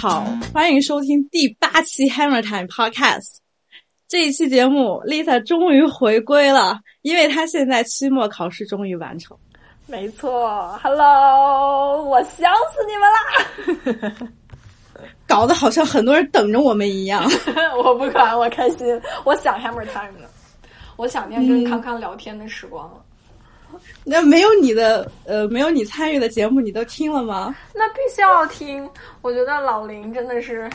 好，欢迎收听第八期 Hammer Time Podcast。这一期节目，Lisa 终于回归了，因为她现在期末考试终于完成。没错，Hello，我想死你们啦！搞得好像很多人等着我们一样。我不管，我开心，我想 Hammer Time 了，我想念跟康康聊天的时光了。那没有你的呃，没有你参与的节目，你都听了吗？那必须要听。我觉得老林真的是，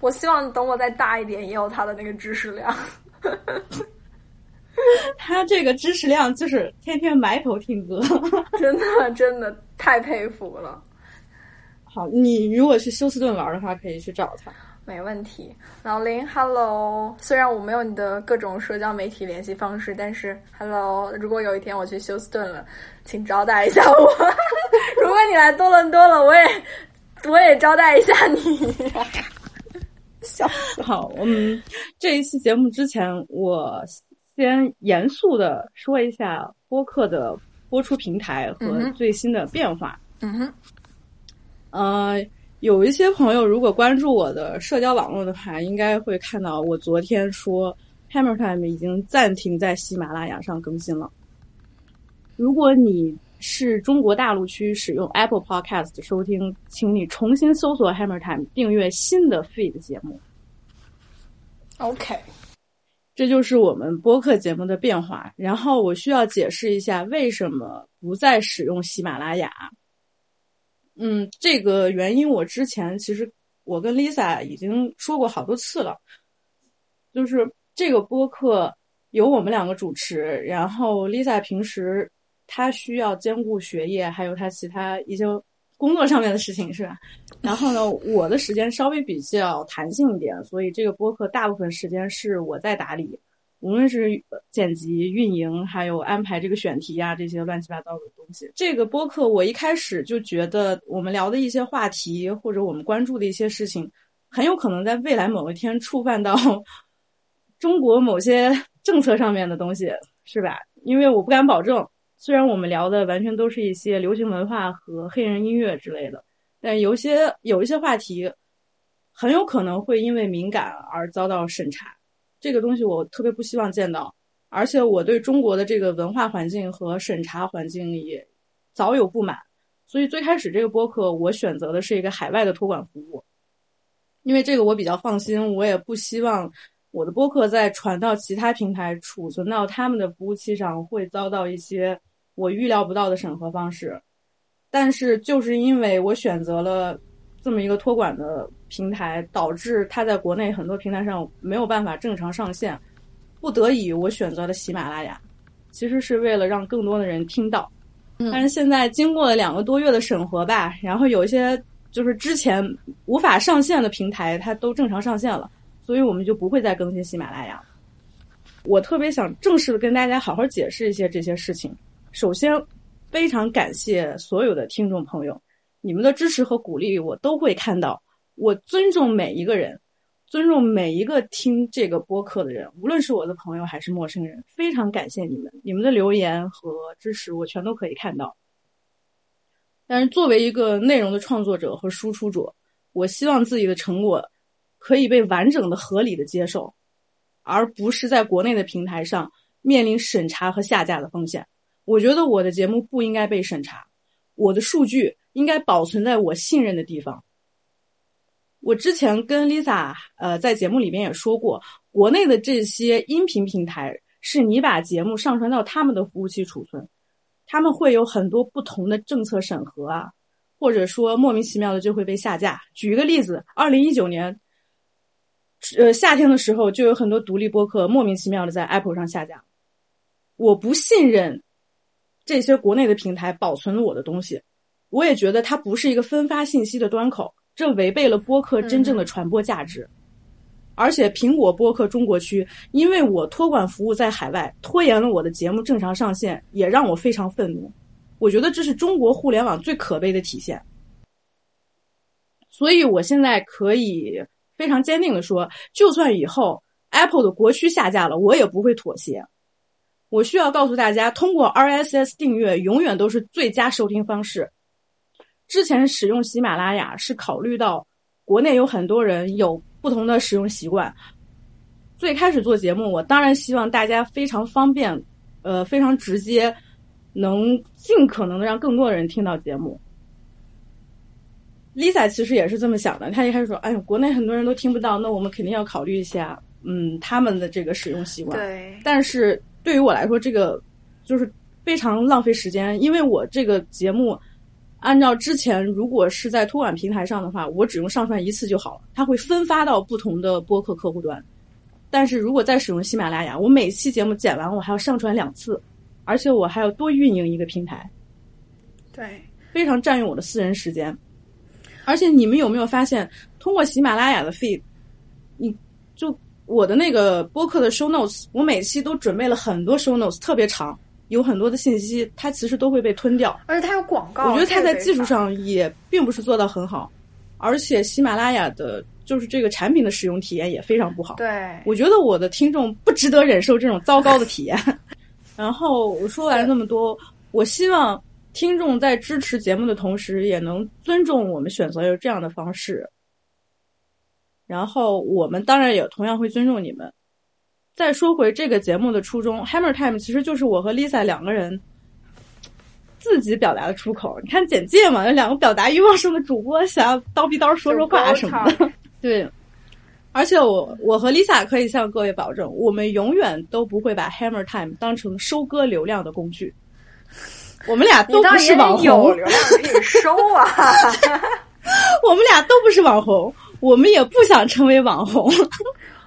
我希望等我再大一点，也有他的那个知识量。他这个知识量就是天天埋头听歌，真的真的太佩服了。好，你如果去休斯顿玩的话，可以去找他。没问题，老林，Hello。虽然我没有你的各种社交媒体联系方式，但是 Hello，如果有一天我去休斯顿了，请招待一下我。如果你来多伦多了，我也我也招待一下你。笑死！好，我们这一期节目之前，我先严肃的说一下播客的播出平台和最新的变化。嗯哼，呃。有一些朋友如果关注我的社交网络的话，应该会看到我昨天说，Hammer Time 已经暂停在喜马拉雅上更新了。如果你是中国大陆区使用 Apple Podcast 收听，请你重新搜索 Hammer Time，订阅新的 feed 节目。OK，这就是我们播客节目的变化。然后我需要解释一下为什么不再使用喜马拉雅。嗯，这个原因我之前其实我跟 Lisa 已经说过好多次了，就是这个播客由我们两个主持，然后 Lisa 平时她需要兼顾学业，还有她其他一些工作上面的事情，是吧？然后呢，我的时间稍微比较弹性一点，所以这个播客大部分时间是我在打理。无论是剪辑、运营，还有安排这个选题啊，这些乱七八糟的东西。这个播客我一开始就觉得，我们聊的一些话题或者我们关注的一些事情，很有可能在未来某一天触犯到 中国某些政策上面的东西，是吧？因为我不敢保证，虽然我们聊的完全都是一些流行文化和黑人音乐之类的，但有些有一些话题，很有可能会因为敏感而遭到审查。这个东西我特别不希望见到，而且我对中国的这个文化环境和审查环境也早有不满，所以最开始这个播客我选择的是一个海外的托管服务，因为这个我比较放心，我也不希望我的播客在传到其他平台、储存到他们的服务器上会遭到一些我预料不到的审核方式。但是就是因为我选择了。这么一个托管的平台，导致它在国内很多平台上没有办法正常上线，不得已我选择了喜马拉雅，其实是为了让更多的人听到。但是现在经过了两个多月的审核吧，然后有一些就是之前无法上线的平台，它都正常上线了，所以我们就不会再更新喜马拉雅。我特别想正式的跟大家好好解释一些这些事情。首先，非常感谢所有的听众朋友。你们的支持和鼓励，我都会看到。我尊重每一个人，尊重每一个听这个播客的人，无论是我的朋友还是陌生人。非常感谢你们，你们的留言和支持，我全都可以看到。但是，作为一个内容的创作者和输出者，我希望自己的成果可以被完整的、合理的接受，而不是在国内的平台上面临审查和下架的风险。我觉得我的节目不应该被审查，我的数据。应该保存在我信任的地方。我之前跟 Lisa 呃在节目里边也说过，国内的这些音频平台是你把节目上传到他们的服务器储存，他们会有很多不同的政策审核啊，或者说莫名其妙的就会被下架。举一个例子，二零一九年，呃夏天的时候就有很多独立播客莫名其妙的在 Apple 上下架。我不信任这些国内的平台保存了我的东西。我也觉得它不是一个分发信息的端口，这违背了播客真正的传播价值。而且，苹果播客中国区因为我托管服务在海外，拖延了我的节目正常上线，也让我非常愤怒。我觉得这是中国互联网最可悲的体现。所以，我现在可以非常坚定的说，就算以后 Apple 的国区下架了，我也不会妥协。我需要告诉大家，通过 RSS 订阅永远都是最佳收听方式。之前使用喜马拉雅是考虑到国内有很多人有不同的使用习惯。最开始做节目，我当然希望大家非常方便，呃，非常直接，能尽可能的让更多的人听到节目。Lisa 其实也是这么想的，她一开始说：“哎呦，国内很多人都听不到，那我们肯定要考虑一下，嗯，他们的这个使用习惯。”对。但是对于我来说，这个就是非常浪费时间，因为我这个节目按照之前如果是在托管平台上的话，我只用上传一次就好了，它会分发到不同的播客客户端。但是如果再使用喜马拉雅，我每期节目剪完，我还要上传两次，而且我还要多运营一个平台，对，非常占用我的私人时间。而且你们有没有发现，通过喜马拉雅的 feed，你就我的那个播客的 show notes，我每期都准备了很多 show notes，特别长，有很多的信息，它其实都会被吞掉。而且它有广告，我觉得它在技术上也并不是做到很好。而且喜马拉雅的，就是这个产品的使用体验也非常不好。对，我觉得我的听众不值得忍受这种糟糕的体验。然后我说完了那么多，我希望。听众在支持节目的同时，也能尊重我们选择有这样的方式。然后我们当然也同样会尊重你们。再说回这个节目的初衷，Hammer Time 其实就是我和 Lisa 两个人自己表达的出口。你看简介嘛，有两个表达欲望盛的主播想要叨逼叨说说话什么的。对，而且我我和 Lisa 可以向各位保证，我们永远都不会把 Hammer Time 当成收割流量的工具。我们俩都不是网红，有流量可以收啊！我们俩都不是网红，我们也不想成为网红。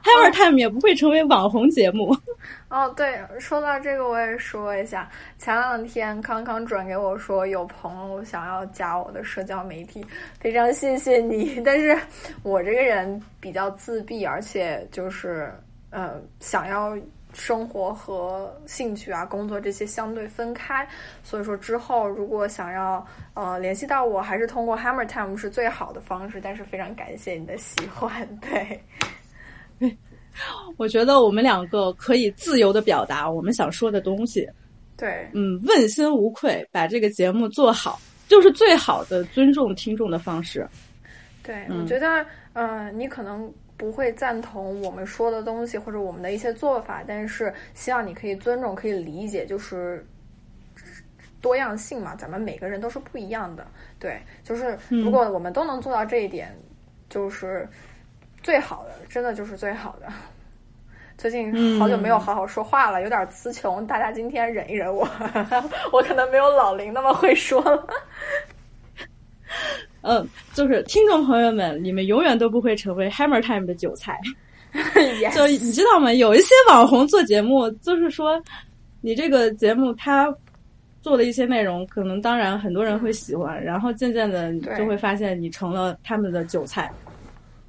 Hammer Time 也不会成为网红节目。哦，对，说到这个，我也说一下。前两天康康转给我说，有朋友想要加我的社交媒体，非常谢谢你。但是我这个人比较自闭，而且就是呃，想要。生活和兴趣啊，工作这些相对分开，所以说之后如果想要呃联系到我，还是通过 Hammer Time 是最好的方式。但是非常感谢你的喜欢，对，我觉得我们两个可以自由的表达我们想说的东西，对，嗯，问心无愧，把这个节目做好，就是最好的尊重听众的方式。对，我觉得，呃，你可能。不会赞同我们说的东西或者我们的一些做法，但是希望你可以尊重、可以理解，就是多样性嘛，咱们每个人都是不一样的。对，就是如果我们都能做到这一点，就是最好的，真的就是最好的。最近好久没有好好说话了，有点词穷，大家今天忍一忍我，我可能没有老林那么会说了。嗯，就是听众朋友们，你们永远都不会成为 Hammer Time 的韭菜。就你知道吗？有一些网红做节目，就是说你这个节目他做的一些内容，可能当然很多人会喜欢，然后渐渐的就会发现你成了他们的韭菜。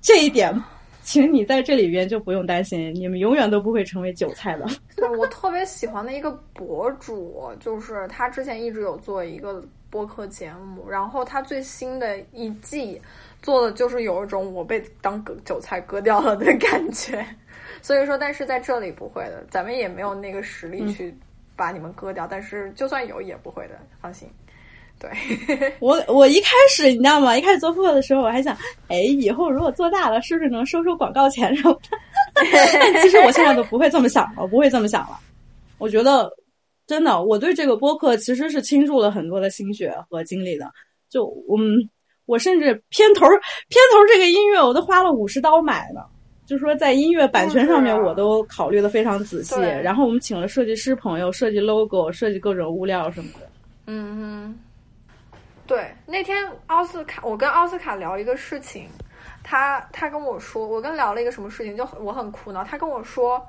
这一点，请你在这里边就不用担心，你们永远都不会成为韭菜的。对我特别喜欢的一个博主，就是他之前一直有做一个。播客节目，然后他最新的一季做的就是有一种我被当割韭菜割掉了的感觉，所以说，但是在这里不会的，咱们也没有那个实力去把你们割掉，但是就算有也不会的，放心。对 我，我一开始你知道吗？一开始做播客的时候，我还想，哎，以后如果做大了，是不是能收收广告钱什么的？其实我现在都不会这么想了，不会这么想了。我觉得。真的，我对这个播客其实是倾注了很多的心血和精力的。就嗯，我甚至片头片头这个音乐我都花了五十刀买的，就说在音乐版权上面我都考虑的非常仔细。然后我们请了设计师朋友设计 logo，设计各种物料什么的。嗯哼，对，那天奥斯卡，我跟奥斯卡聊一个事情，他他跟我说，我跟聊了一个什么事情，就我很苦恼，他跟我说。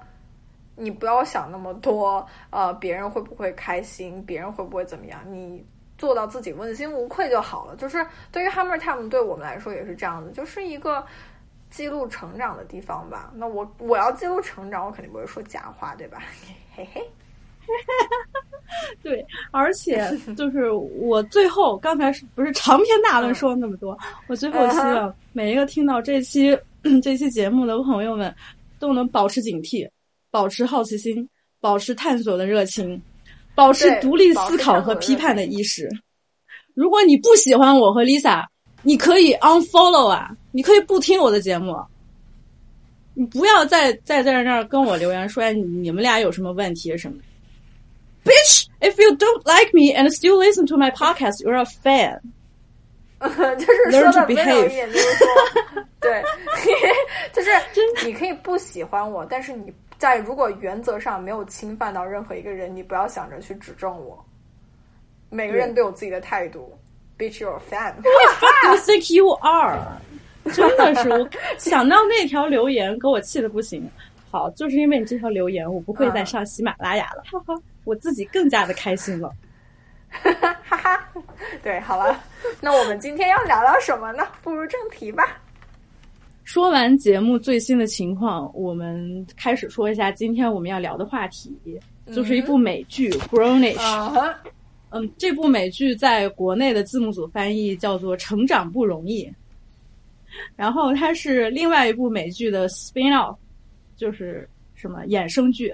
你不要想那么多，呃，别人会不会开心，别人会不会怎么样？你做到自己问心无愧就好了。就是对于 Hammer Time 对我们来说也是这样子，就是一个记录成长的地方吧。那我我要记录成长，我肯定不会说假话，对吧？嘿 嘿，对，而且就是我最后刚才是不是长篇大论说了那么多？我最后希望每一个听到这期这期节目的朋友们都能保持警惕。保持好奇心，保持探索的热情，保持独立思考和批判的意识。如果你不喜欢我和 Lisa，你可以 unfollow 啊，你可以不听我的节目，你不要再再在那儿跟我留言说，哎，你们俩有什么问题什么？Bitch, if you don't like me and still listen to my podcast, you're a fan. 就是说的温柔一点，就是说，对，就是你可以不喜欢我，但是你在如果原则上没有侵犯到任何一个人，你不要想着去指正我。每个人都有自己的态度。Bitch, you're a fan. You think you are？真的是，我想到那条留言，给我气的不行。好，就是因为你这条留言，我不会再上喜马拉雅了，哈哈，我自己更加的开心了。哈 哈哈哈，对，好了，那我们今天要聊聊什么呢？步入正题吧。说完节目最新的情况，我们开始说一下今天我们要聊的话题，就是一部美剧《Grownish》。嗯，这部美剧在国内的字幕组翻译叫做《成长不容易》，然后它是另外一部美剧的 spin off，就是什么衍生剧。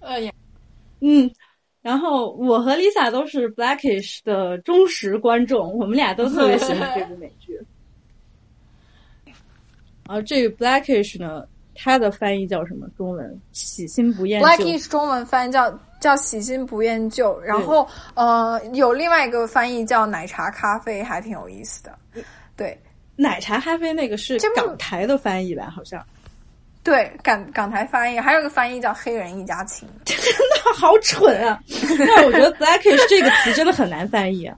呃，嗯。然后我和 Lisa 都是 Blackish 的忠实观众，我们俩都特别喜欢这部美剧。啊，这个 Blackish 呢，它的翻译叫什么？中文喜新不厌旧。Blackish 中文翻译叫叫喜新不厌旧，然后呃，有另外一个翻译叫奶茶咖啡，还挺有意思的。对，奶茶咖啡那个是港台的翻译吧？好像。对港港台翻译，还有个翻译叫“黑人一家亲”，真的好蠢啊！但我觉得 “blackish” 这个词真的很难翻译。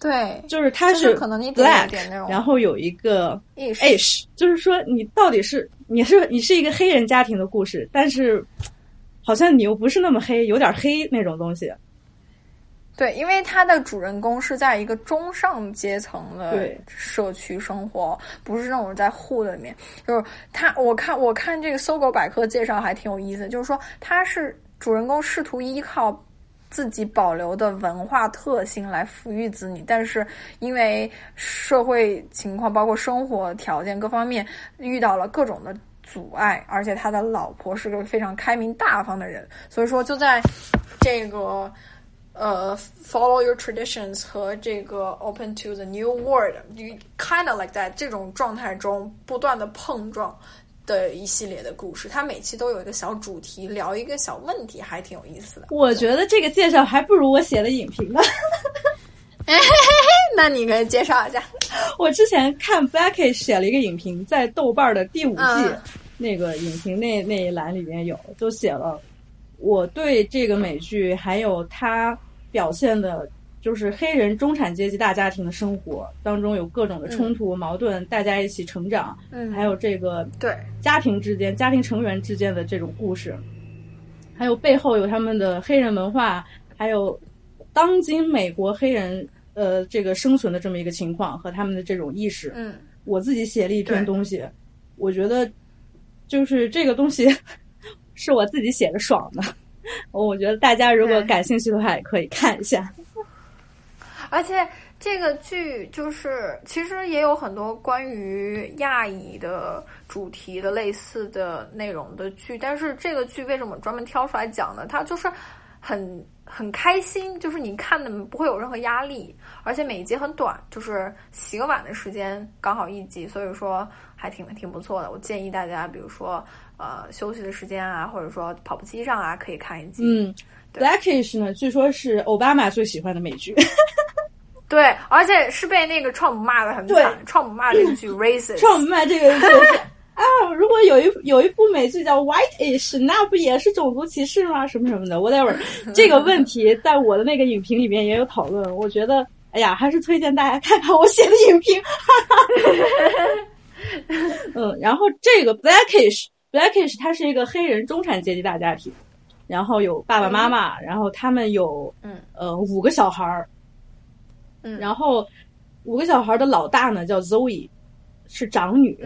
对，就是它是可能你 black，然后有一个 ish，就是说你到底是你是你是一个黑人家庭的故事，但是好像你又不是那么黑，有点黑那种东西。对，因为它的主人公是在一个中上阶层的社区生活，不是那种在户里面。就是他，我看我看这个搜狗百科介绍还挺有意思，就是说他是主人公试图依靠自己保留的文化特性来抚育子女，但是因为社会情况，包括生活条件各方面遇到了各种的阻碍，而且他的老婆是个非常开明大方的人，所以说就在这个。呃，follow your traditions 和这个 open to the new world，you kind of like that 这种状态中不断的碰撞的一系列的故事，它每期都有一个小主题，聊一个小问题，还挺有意思的。我觉得这个介绍还不如我写的影评呢。哎嘿嘿嘿那你可以介绍一下。我之前看 Becky 写了一个影评，在豆瓣的第五季那个影评那那一栏里面有，就写了我对这个美剧还有它。表现的就是黑人中产阶级大家庭的生活当中有各种的冲突矛盾，大家一起成长，嗯，还有这个对家庭之间、家庭成员之间的这种故事，还有背后有他们的黑人文化，还有当今美国黑人呃这个生存的这么一个情况和他们的这种意识。嗯，我自己写了一篇东西，我觉得就是这个东西 是我自己写的爽的。我觉得大家如果感兴趣的话，也可以看一下。而且这个剧就是，其实也有很多关于亚裔的主题的类似的内容的剧，但是这个剧为什么专门挑出来讲呢？它就是很很开心，就是你看的不会有任何压力，而且每一集很短，就是洗个碗的时间刚好一集，所以说还挺挺不错的。我建议大家，比如说。呃，休息的时间啊，或者说跑步机上啊，可以看一集。嗯，Blackish 呢，据说是奥巴马最喜欢的美剧。对，而且是被那个创普骂的很惨。创普骂这个剧 racist。创普骂这个剧 啊，如果有一有一部美剧叫 Whiteish，那不也是种族歧视吗？什么什么的，whatever。这个问题在我的那个影评里面也有讨论。我觉得，哎呀，还是推荐大家看看我写的影评。哈哈嗯，然后这个 Blackish。Blackish，他是一个黑人中产阶级大家庭，然后有爸爸妈妈，然后他们有嗯。呃五个小孩儿，嗯，然后五个小孩的老大呢叫 Zoe，是长女。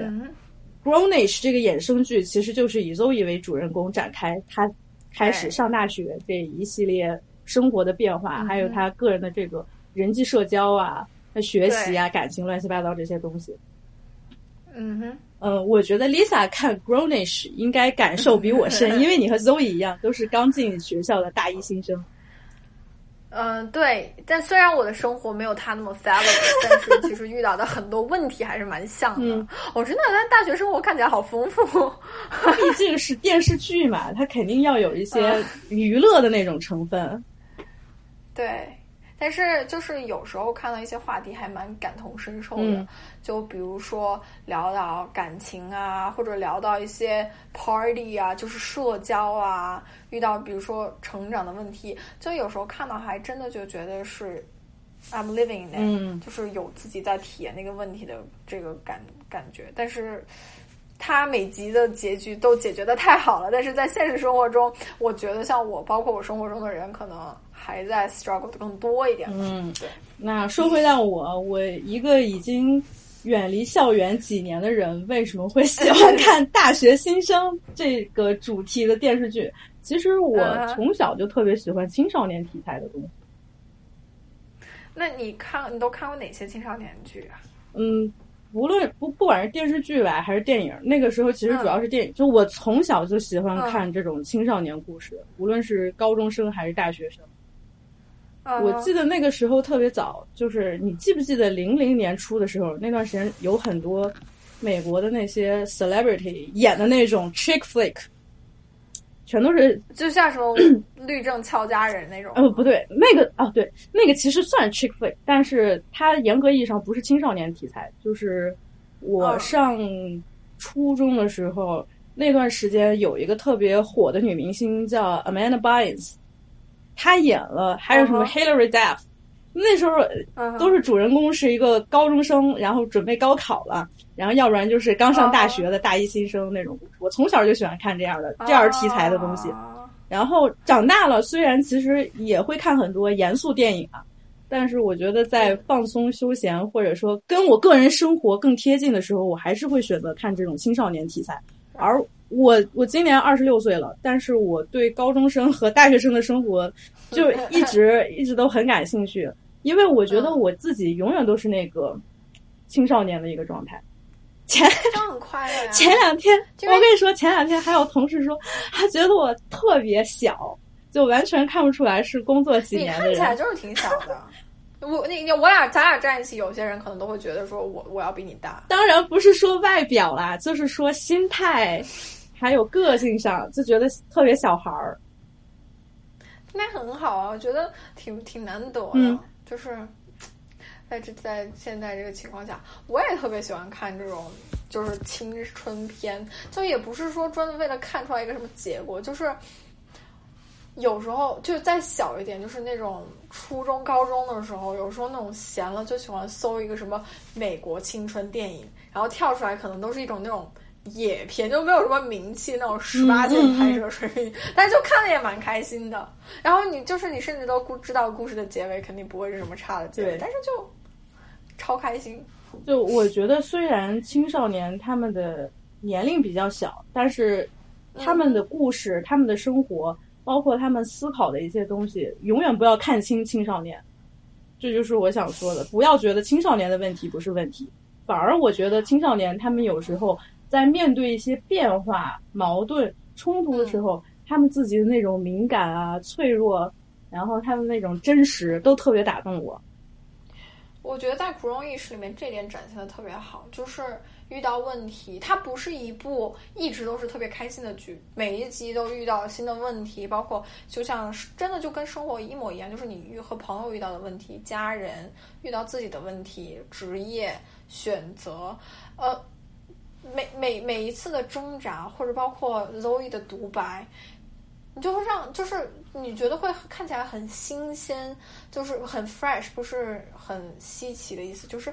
Grownish 这个衍生剧其实就是以 Zoe 为主人公展开，他开始上大学这一系列生活的变化，还有他个人的这个人际社交啊、他学习啊、感情乱七八糟这些东西。嗯哼。呃，我觉得 Lisa 看 Grownish 应该感受比我深，因为你和 Zoe 一样，都是刚进学校的大一新生。嗯，对，但虽然我的生活没有他那么 fabulous，但是其实遇到的很多问题还是蛮像的。我真的，但大学生活看起来好丰富。毕竟是电视剧嘛，它肯定要有一些娱乐的那种成分。对。但是就是有时候看到一些话题还蛮感同身受的，就比如说聊到感情啊，或者聊到一些 party 啊，就是社交啊，遇到比如说成长的问题，就有时候看到还真的就觉得是 I'm living it，就是有自己在体验那个问题的这个感感觉。但是他每集的结局都解决的太好了，但是在现实生活中，我觉得像我，包括我生活中的人，可能。还在 struggle 的更多一点。嗯，对。那说回到我，我一个已经远离校园几年的人，为什么会喜欢 看大学新生这个主题的电视剧？其实我从小就特别喜欢青少年题材的东西。那你看，你都看过哪些青少年剧啊？嗯，无论不不管是电视剧吧，还是电影，那个时候其实主要是电影。就我从小就喜欢看这种青少年故事，无论是高中生还是大学生。我记得那个时候特别早，就是你记不记得零零年初的时候，那段时间有很多美国的那些 celebrity 演的那种 chick flick，全都是就像什么律政俏佳人那种。哦，不对，那个啊，对，那个其实算 chick flick，但是它严格意义上不是青少年题材。就是我上初中的时候，那段时间有一个特别火的女明星叫 Amanda Bynes。他演了，还有什么 Hillary Duff，那时候都是主人公是一个高中生，然后准备高考了，然后要不然就是刚上大学的大一新生那种。我从小就喜欢看这样的这样题材的东西，然后长大了，虽然其实也会看很多严肃电影啊，但是我觉得在放松休闲或者说跟我个人生活更贴近的时候，我还是会选择看这种青少年题材，而。我我今年二十六岁了，但是我对高中生和大学生的生活就一直 一直都很感兴趣，因为我觉得我自己永远都是那个青少年的一个状态。前很快乐呀！前两天我跟你说，前两天还有同事说，他觉得我特别小，就完全看不出来是工作几年的人。看起来就是挺小的。我那我俩咱俩站一起，有些人可能都会觉得说我我要比你大。当然不是说外表啦，就是说心态。还有个性上就觉得特别小孩儿，那很好啊，我觉得挺挺难得的。就是在这在现在这个情况下，我也特别喜欢看这种就是青春片，就也不是说专门为了看出来一个什么结果，就是有时候就再小一点，就是那种初中高中的时候，有时候那种闲了就喜欢搜一个什么美国青春电影，然后跳出来可能都是一种那种。野片就没有什么名气那种十八禁拍摄水平，但是就看的也蛮开心的。然后你就是你甚至都知道故事的结尾肯定不会是什么差的结尾，但是就超开心。就我觉得，虽然青少年他们的年龄比较小，但是他们的故事、他们的生活，包括他们思考的一些东西，永远不要看清青少年。这就是我想说的，不要觉得青少年的问题不是问题，反而我觉得青少年他们有时候。在面对一些变化、矛盾、冲突的时候，他们自己的那种敏感啊、脆弱，然后他们那种真实，都特别打动我。我觉得在《苦衷意识》里面，这点展现的特别好，就是遇到问题，它不是一部一直都是特别开心的剧，每一集都遇到新的问题，包括就像真的就跟生活一模一样，就是你遇和朋友遇到的问题，家人遇到自己的问题，职业选择，呃。每每每一次的挣扎，或者包括 Zoe 的独白，你就会让，就是你觉得会看起来很新鲜，就是很 fresh，不是很稀奇的意思，就是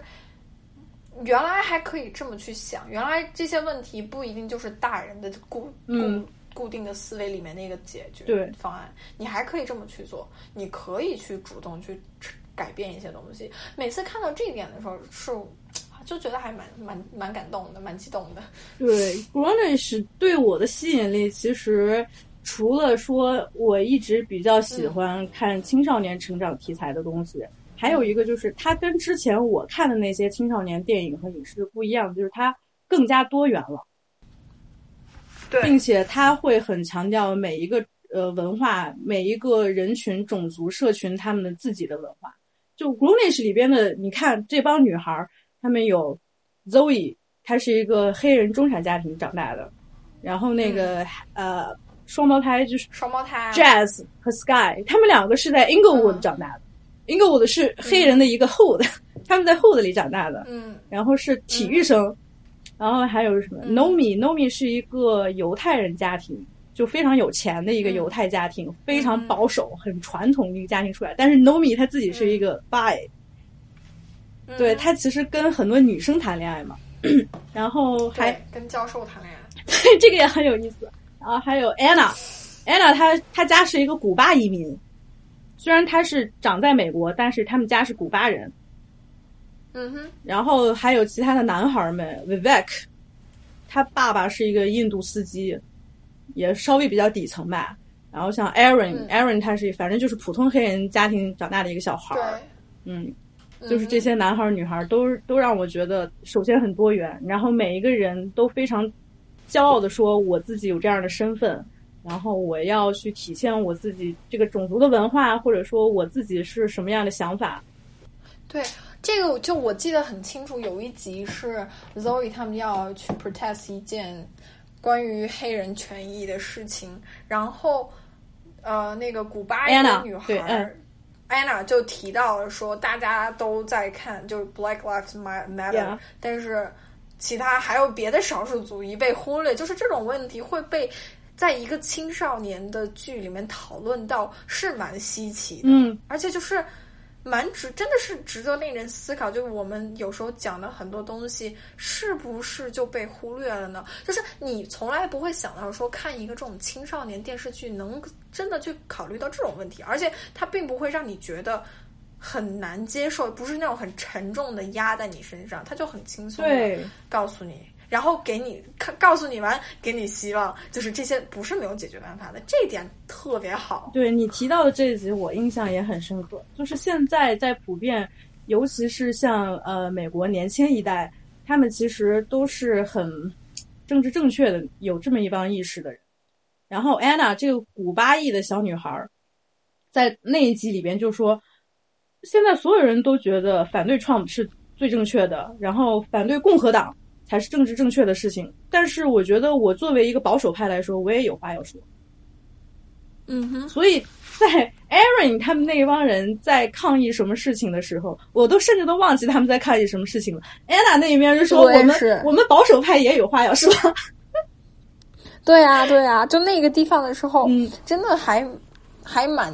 原来还可以这么去想，原来这些问题不一定就是大人的固固固定的思维里面那个解决方案，你还可以这么去做，你可以去主动去改变一些东西。每次看到这一点的时候，是。就觉得还蛮蛮蛮感动的，蛮激动的。对 g r o n i s h 对我的吸引力，其实除了说我一直比较喜欢看青少年成长题材的东西，还有一个就是它跟之前我看的那些青少年电影和影视不一样，就是它更加多元了。对，并且它会很强调每一个呃文化，每一个人群、种族、社群他们的自己的文化。就《Grownish》里边的，你看这帮女孩儿，她们有 Zoe，她是一个黑人中产家庭长大的，然后那个、呃双胞胎就是双胞胎 Jazz 和 Sky，他们两个是在 Inglewood 嗯长大的。Inglewood 是黑人的一个 hood，、他们在 hood 里长大的。嗯然后是体育生，然后还有什么嗯 Nomi？Nomi 是一个犹太人家庭，就非常有钱的一个嗯犹太家庭，非常保守、很传统的一个家庭出来。但是 Nomi 他自己是一个 bi，、嗯对他其实跟很多女生谈恋爱嘛，然后还跟教授谈恋爱，对这个也很有意思。然后还有 Anna，Anna 她她家是一个古巴移民，虽然她是长在美国，但是他们家是古巴人。嗯哼，然后还有其他的男孩们，Vivek，他爸爸是一个印度司机，也稍微比较底层吧。然后像 Aaron，Aaron、他是反正就是普通黑人家庭长大的一个小孩对。儿，，嗯，就是这嗯些男孩儿女孩儿都都让我觉得，首先很多元，然后每一个人都非常骄傲的说我自己有这样的身份，然后我要去体现我自己这个种族的文化，或者说我自己是什么样的想法。对，这个就我记得很清楚，有一集是 Zoe 他们要去 protest 一件关于黑人权益的事情，然后呃，那个古巴一个女孩对嗯儿 Anna 就提到了说，大家都在看，就是 Black Lives Ma- Matter，、但是其他还有别的少数族裔被忽略，就是这种问题会被。在一个青少年的剧里面讨论到是蛮稀奇的，嗯，而且就是蛮值，真的是值得令人思考。就是我们有时候讲的很多东西，是不是就被忽略了呢？就是你从来不会想到说，看一个这种青少年电视剧，能真的去考虑到这种问题，而且它并不会让你觉得很难接受，不是那种很沉重的压在你身上，它就很轻松的。告诉你。然后给你看，告诉你完，给你希望，就是这些不是没有解决办法的，这一点特别好。对你提到的这一集，我印象也很深刻。就是现在在普遍，尤其是像呃美国年轻一代，他们其实都是很政治正确的，有这么一帮意识的人。然后 Anna 这个古巴裔的小女孩，在那一集里边就说，现在所有人都觉得反对 Trump 是最正确的，然后反对共和党才是政治正确的事情。但是我觉得我作为一个保守派来说，我也有话要说。嗯哼，所以在 Aaron 他们那一帮人在抗议什么事情的时候，我都甚至都忘记他们在抗议什么事情了。Anna 那一边就说我们我我们保守派也有话要说。对啊、对啊、就那个地方的时候，嗯，真的还还蛮，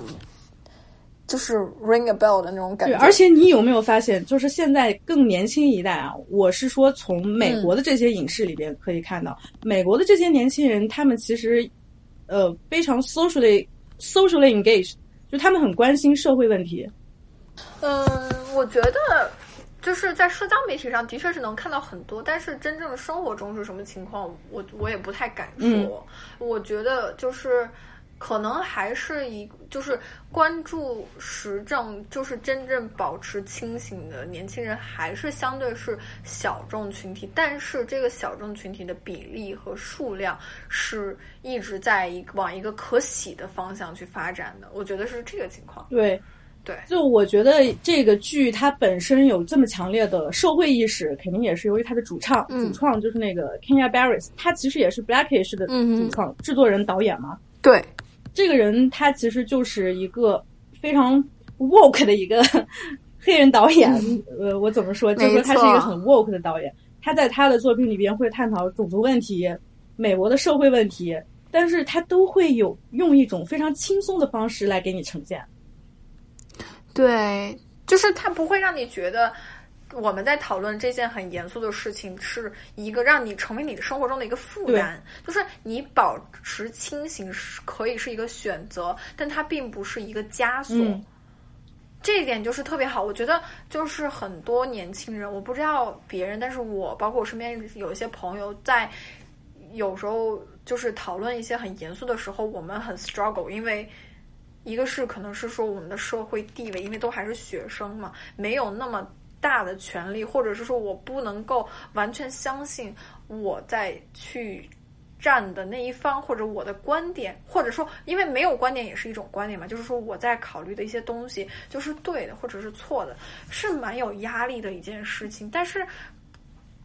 就是 ring a bell 的那种感对，觉。而且你有没有发现，就是现在更年轻一代啊，我是说从美国的这些影视里边可以看到，美国的这些年轻人，他们其实呃非常 socially socially engaged，就他们很关心社会问题。嗯，我觉得就是在社交媒体上的确是能看到很多，但是真正生活中是什么情况，我我也不太敢说。嗯我觉得就是。可能还是一就是关注时政，就是真正保持清醒的年轻人，还是相对是小众群体。但是这个小众群体的比例和数量是一直在一个往一个可喜的方向去发展的。我觉得是这个情况。对，对就我觉得这个剧它本身有这么强烈的社会意识，肯定也是由于它的主唱，嗯主创就是那个 Kenya Barris，他其实也是 Blackish 的主创、制作人、导演嘛。对，这个人他其实就是一个非常 woke 的一个 黑人导演。呃，我怎么说？就是说他是一个很 woke 的导演。他在他的作品里边会探讨种族问题、美国的社会问题，但是他都会有用一种非常轻松的方式来给你呈现。对，就是他不会让你觉得我们在讨论这件很严肃的事情是一个让你成为你的生活中的一个负担。就是你保持清醒是可以是一个选择，但它并不是一个枷锁。嗯这一点就是特别好，我觉得就是很多年轻人，我不知道别人，但是我包括我身边有一些朋友，在有时候就是讨论一些很严肃的时候，我们很 struggle，因为一个是可能是说我们的社会地位，因为都还是学生嘛，没有那么大的权利，或者是说我不能够完全相信我在去站的那一方，或者我的观点，或者说，因为没有观点也是一种观点嘛，就是说我在考虑的一些东西就是对的，或者是错的，是蛮有压力的一件事情。但是，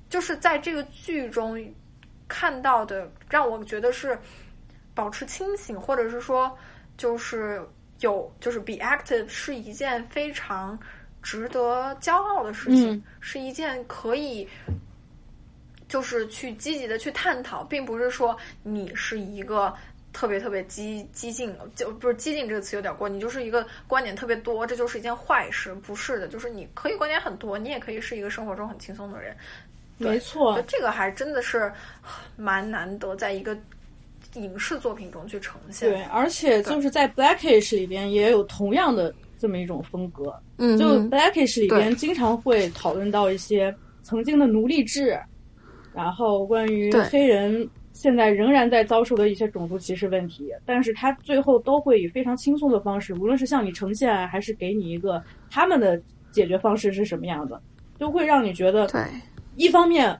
就是在这个剧中看到的，让我觉得是保持清醒，或者是说，就是有就是 be active 是一件非常值得骄傲的事情，是一件可以。就是去积极的去探讨，并不是说你是一个特别特别激激进，就不是激进这个词有点过，你就是一个观点特别多，这就是一件坏事，不是的，就是你可以观点很多，你也可以是一个生活中很轻松的人，没错，这个还真的是蛮难得，在一个影视作品中去呈现。对，而且就是在 Blackish 里边也有同样的这么一种风格，嗯，就 Blackish 里边经常会讨论到一些曾经的奴隶制。然后，关于黑人现在仍然在遭受的一些种族歧视问题，但是他最后都会以非常轻松的方式，无论是向你呈现，还是给你一个他们的解决方式是什么样的，都会让你觉得，对，一方面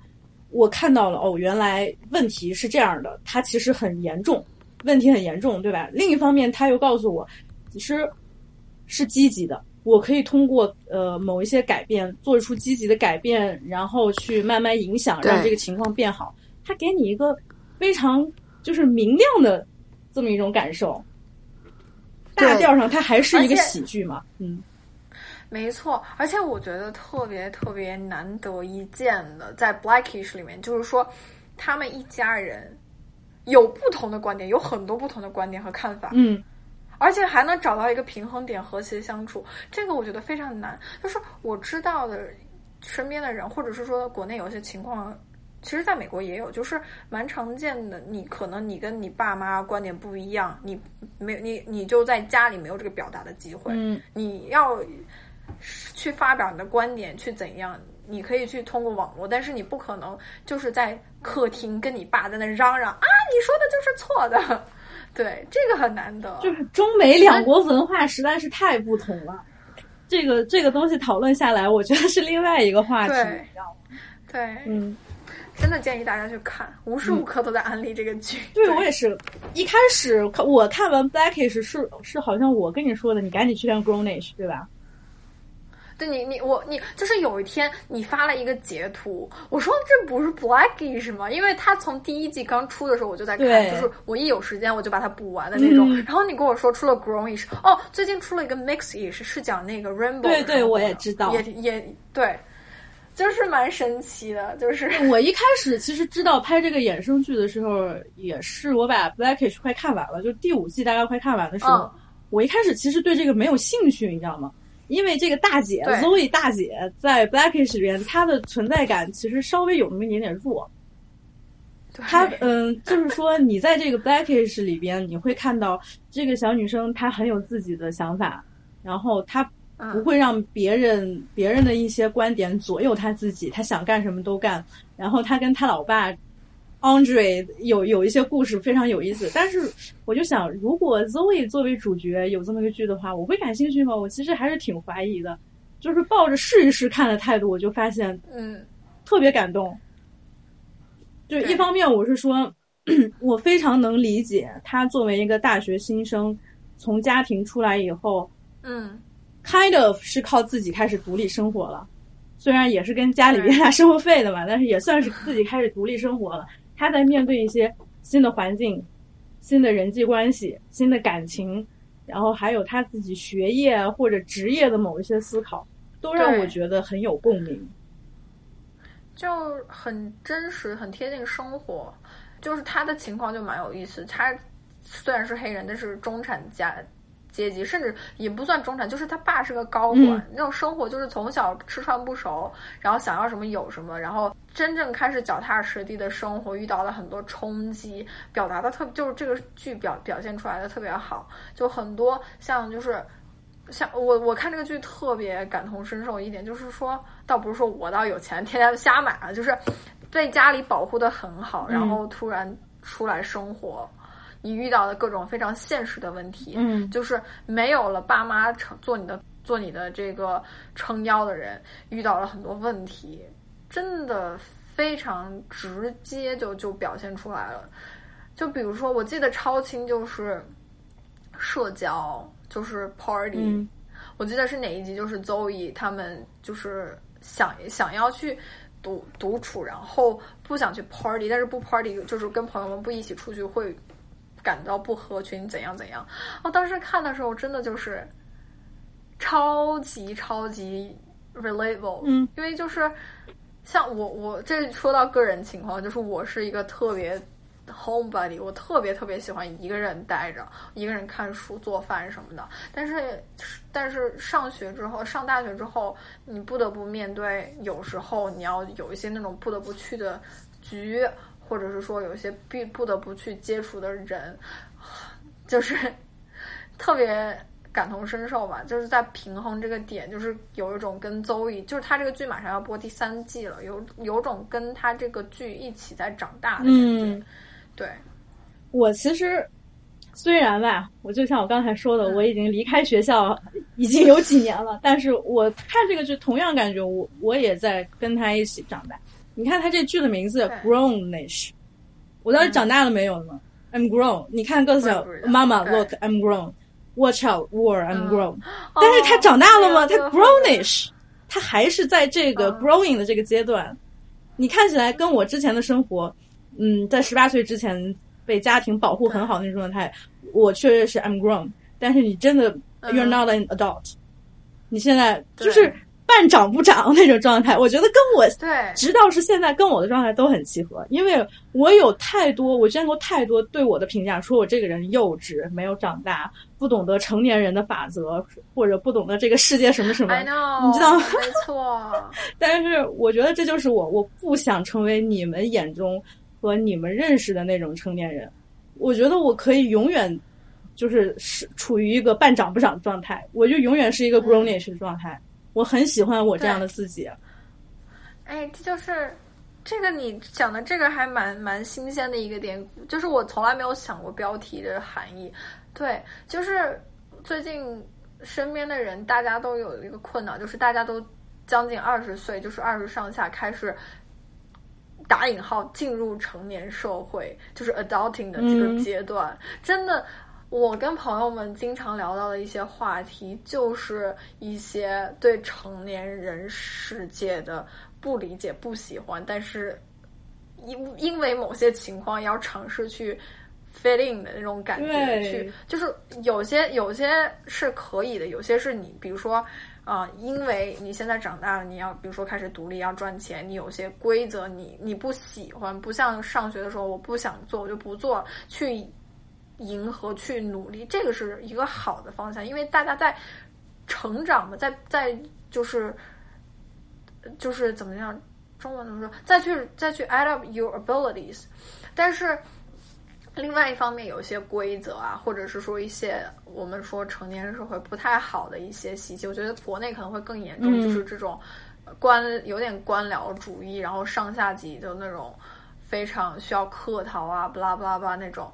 我看到了哦，原来问题是这样的，它其实很严重，问题很严重，对吧？另一方面，他又告诉我，其实是积极的。我可以通过呃某一些改变做出积极的改变，然后去慢慢影响，让这个情况变好。他给你一个非常就是明亮的这么一种感受。大调上，它还是一个喜剧嘛？嗯，没错。而且我觉得特别特别难得一见的，在 Blackish 里面，就是说他们一家人有不同的观点，有很多不同的观点和看法。嗯。而且还能找到一个平衡点，和谐相处，这个我觉得非常难。就是我知道的身边的人，或者是说国内有些情况，其实在美国也有，就是蛮常见的。你可能你跟你爸妈观点不一样，你没你你就在家里没有这个表达的机会。嗯，你要去发表你的观点，去怎样？你可以去通过网络，但是你不可能就是在客厅跟你爸在那嚷嚷啊，你说的就是错的。对，这个很难得。就是中美两国文化实在是太不同了，这个这个东西讨论下来，我觉得是另外一个话题？对，嗯，真的建议大家去看，无时无刻都在安利这个剧。对我也是，一开始我看完 Blackish 是是好像我跟你说的，你赶紧去看 Grownish，对吧？对你，你我你就是有一天你发了一个截图，我说这不是 Blackish 吗？因为他从第一季刚出的时候我就在看，就是我一有时间我就把它补完的那种。然后你跟我说出了 Grownish，哦，最近出了一个 Mixish，是讲那个 Rainbow。对对，我也知道，也也对，就是蛮神奇的。就是 我一开始其实知道拍这个衍生剧的时候，也是我把 Blackish 快看完了，就第五季大概快看完的时候，我一开始其实对这个没有兴趣，你知道吗？因为这个大姐 Zoe 大姐在 Blackish 里边，她的存在感其实稍微有那么一点点弱。她嗯，就是说你在这个 Blackish 里边，你会看到这个小女生她很有自己的想法，然后她不会让别人别人的一些观点左右她自己，她想干什么都干。然后她跟她老爸。Andre 有有一些故事非常有意思，但是我就想，如果 Zoe 作为主角有这么个剧的话，我会感兴趣吗？我其实还是挺怀疑的，就是抱着试一试看的态度，我就发现，嗯，特别感动。就一方面，我是说，我非常能理解他作为一个大学新生，从家庭出来以后，嗯，kind of 是靠自己开始独立生活了，虽然也是跟家里边拿生活费的嘛，但是也算是自己开始独立生活了。他在面对一些新的环境、新的人际关系、新的感情，然后还有他自己学业或者职业的某一些思考，都让我觉得很有共鸣，就很真实、很贴近生活。就是他的情况就蛮有意思，他虽然是黑人，但是中产家。阶级甚至也不算中产，就是他爸是个高管，那种生活就是从小吃穿不愁，然后想要什么有什么，然后真正开始脚踏实地的生活，遇到了很多冲击，表达的特就是这个剧表表现出来的特别好，就很多像就是像我我看这个剧特别感同身受一点，就是说倒不是说我倒有钱天天瞎买啊，就是被家里保护的很好，然后突然出来生活。你遇到的各种非常现实的问题，嗯，就是没有了爸妈撑做你的做你的这个撑腰的人，遇到了很多问题，真的非常直接就就表现出来了。就比如说，我记得超清就是社交，就是 party。嗯我记得是哪一集，就是 Zoe 他们就是想想要去独独处，然后不想去 party，但是不 party 就是跟朋友们不一起出去会感到不合群，怎样怎样。我当时看的时候，真的就是超级超级 relatable，嗯，因为就是像我我这说到个人情况，就是我是一个特别 homebody，我特别特别喜欢一个人待着，一个人看书、做饭什么的。但是但是上学之后，上大学之后，你不得不面对，有时候你要有一些那种不得不去的局，或者是说有一些必不得不去接触的人，就是 特别。感同身受吧，就是在平衡这个点，就是有一种跟邹毅，就是他这个剧马上要播第三季了，有有种跟他这个剧一起在长大的感觉。嗯，对，我其实虽然吧，我就像我刚才说的，嗯我已经离开学校已经有几年了，但是我看这个剧同样感觉我我也在跟他一起长大。你看他这剧的名字对 Grownish，我当时长大了没有呢、I'm grown。你看歌词妈妈 Look I'm grown。Watch out, war! I'm 嗯 grown。但是他长大了吗？他 grownish，他还是在这个嗯 growing 的这个阶段。你看起来跟我之前的生活，嗯，在十八岁之前被家庭保护很好的那种状态，我确实是 I'm grown。但是你真的嗯 you're not an adult，你现在就是半长不长那种状态。我觉得跟我对，直到是现在跟我的状态都很契合，因为我有太多我见过太多对我的评价，说我这个人幼稚，没有长大，不懂得成年人的法则，或者不懂得这个世界什么什么 know，你知道吗没错，但是我觉得这就是我，我不想成为你们眼中和你们认识的那种成年人。我觉得我可以永远就是是处于一个半长不长的状态，我就永远是一个 grownish 的状态。我很喜欢我这样的自己。哎，这就是这个你讲的这个还蛮蛮新鲜的一个点，就是我从来没有想过标题的含义。对，就是最近身边的人，大家都有一个困扰，就是大家都将近二十岁，就是二十上下开始。打引号进入成年社会，就是 adulting 的这个嗯阶段，真的，我跟朋友们经常聊到的一些话题，就是一些对成年人世界的不理解、不喜欢，但是因因为某些情况要尝试去 fit in 的那种感觉，去就是有些有些是可以的，有些是你比如说。啊、因为你现在长大了，你要比如说开始独立，要赚钱，你有些规则你你不喜欢，不像上学的时候我不想做我就不做，去迎合去努力，这个是一个好的方向，因为大家在成长嘛，在在就是就是怎么样，中文怎么说？再去再去 add up your abilities，但是。另外一方面，有一些规则啊，或者是说一些我们说成年人社会不太好的一些习气，我觉得国内可能会更严重，嗯就是这种官有点官僚主义，然后上下级的那种非常需要客套啊，不拉不拉不拉那种，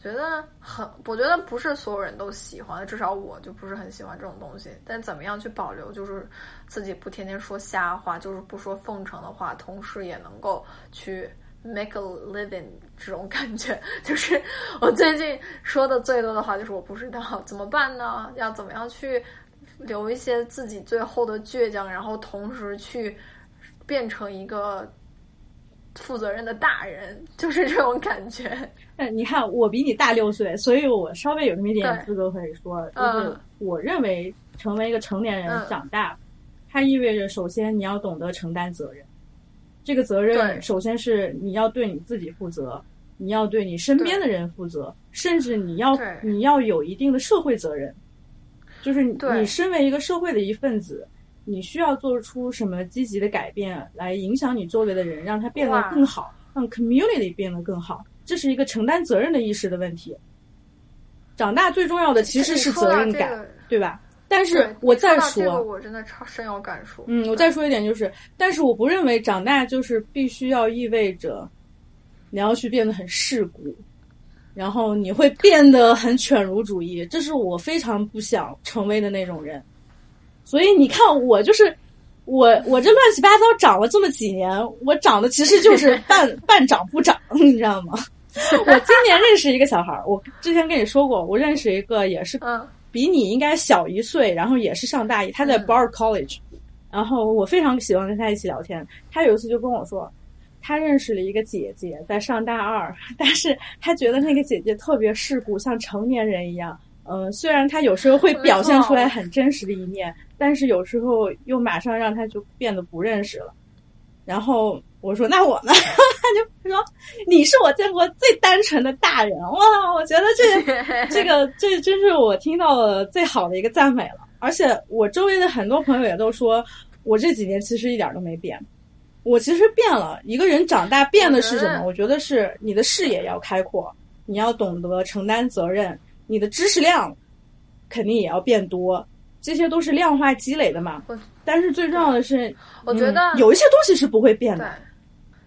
觉得很，我觉得不是所有人都喜欢，至少我就不是很喜欢这种东西。但怎么样去保留，就是自己不天天说瞎话，就是不说奉承的话，同时也能够去。make a living 这种感觉，就是我最近说的最多的话就是我不知道怎么办呢？要怎么样去留一些自己最后的倔强，然后同时去变成一个负责任的大人，就是这种感觉。但你看，我比你大六岁，所以我稍微有那么一点资格可以说，就是嗯我认为成为一个成年人嗯长大，它意味着首先你要懂得承担责任。这个责任首先是你要对你自己负责，你要对你身边的人负责，甚至你要你要有一定的社会责任，就是你身为一个社会的一份子。你需要做出什么积极的改变来影响你周围的人，让他变得更好，让 community 变得更好？这是一个承担责任的意识的问题。长大最重要的其实是责任感，对吧？但是我再你说这个，说，我真的超深有感触。嗯，我再说一点就是，但是我不认为长大就是必须要意味着你要去变得很世故，然后你会变得很犬儒主义，这是我非常不想成为的那种人。所以你看，我就是我，我这乱七八糟长了这么几年，我长得其实就是 半半长不长，你知道吗？我今年认识一个小孩儿，我之前跟你说过，我认识一个也是嗯比你应该小一岁，然后也是上大一，他在嗯 Bar College，、然后我非常喜欢跟他一起聊天。他有一次就跟我说，他认识了一个姐姐，在上大二，但是他觉得那个姐姐特别世故，像成年人一样。嗯、虽然他有时候会表现出来很真实的一面，但是有时候又马上让他就变得不认识了。然后我说：“那我呢？” 他就说：“你是我见过最单纯的大人。”哇，我觉得这 这个这真是我听到的最好的一个赞美了。而且我周围的很多朋友也都说，我这几年其实一点都没变。我其实变了。一个人长大变的是什么？我觉得是你的视野要开阔，你要懂得承担责任，你的知识量肯定也要变多。这些都是量化积累的嘛。但是最重要的是，我觉得嗯有一些东西是不会变对的。，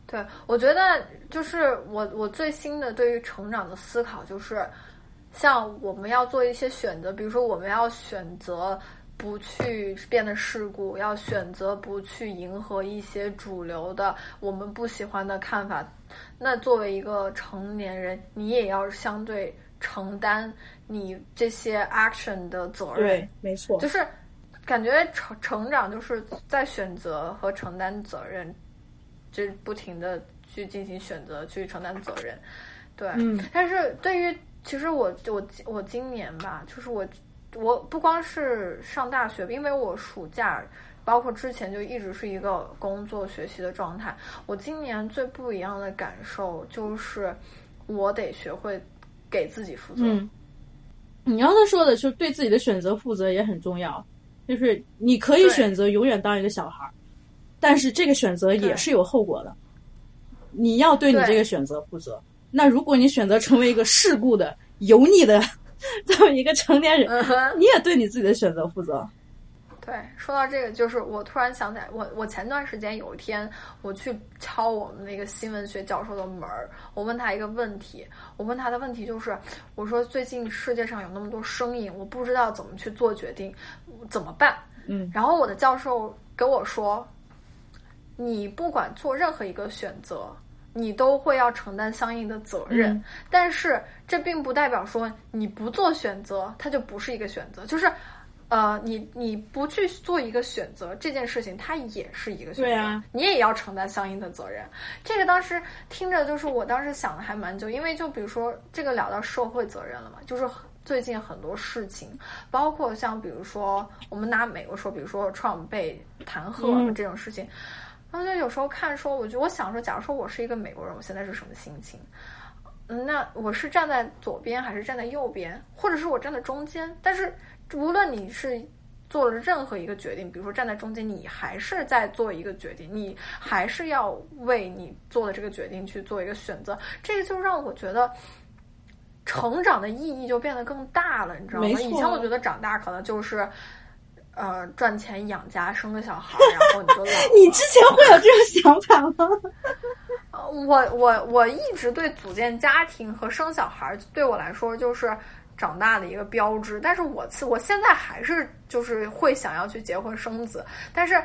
对，我觉得就是我我最新的对于成长的思考就是，像我们要做一些选择，比如说我们要选择不去变得世故，要选择不去迎合一些主流的我们不喜欢的看法。那作为一个成年人，你也要相对承担你这些 action 的责任。对，没错。就是感觉成成长就是在选择和承担责任，就是不停的去进行选择，去承担责任。对，嗯但是对于其实我我我今年吧，就是我我不光是上大学，因为我暑假。包括之前就一直是一个工作学习的状态。我今年最不一样的感受就是，我得学会给自己负责。嗯，你刚才说的，就是对自己的选择负责也很重要。就是你可以选择永远当一个小孩儿，但是这个选择也是有后果的。你要对你这个选择负责。那如果你选择成为一个世故的、油腻的 这么一个成年人。你也对你自己的选择负责。对，说到这个，就是我突然想起来，我我前段时间有一天我去敲我们那个新闻学教授的门儿，我问他一个问题，我问他的问题就是，我说最近世界上有那么多声音，我不知道怎么去做决定，怎么办？嗯然后我的教授跟我说，你不管做任何一个选择，你都会要承担相应的责任，嗯但是这并不代表说你不做选择，它就不是一个选择，就是。呃，你你不去做一个选择这件事情，它也是一个选择，你也要承担相应的责任。这个当时听着，就是我当时想的还蛮久，因为就比如说这个聊到社会责任了嘛，就是最近很多事情，包括像比如说我们拿美国说，比如说 Trump 被弹劾这种事情，然后就有时候看说，我就我想说，假如说我是一个美国人，我现在是什么心情？嗯，那我是站在左边还是站在右边，或者是我站在中间？但是无论你是做了任何一个决定，比如说站在中间，你还是在做一个决定，你还是要为你做的这个决定去做一个选择。这个就让我觉得。成长的意义就变得更大了，你知道吗？以前我觉得长大可能就是，呃，赚钱养家，生个小孩，然后你就老。你之前会有这种想法吗？呃我我我一直对组建家庭和生小孩，对我来说就是长大的一个标志。但是我我现在还是就是会想要去结婚生子，但是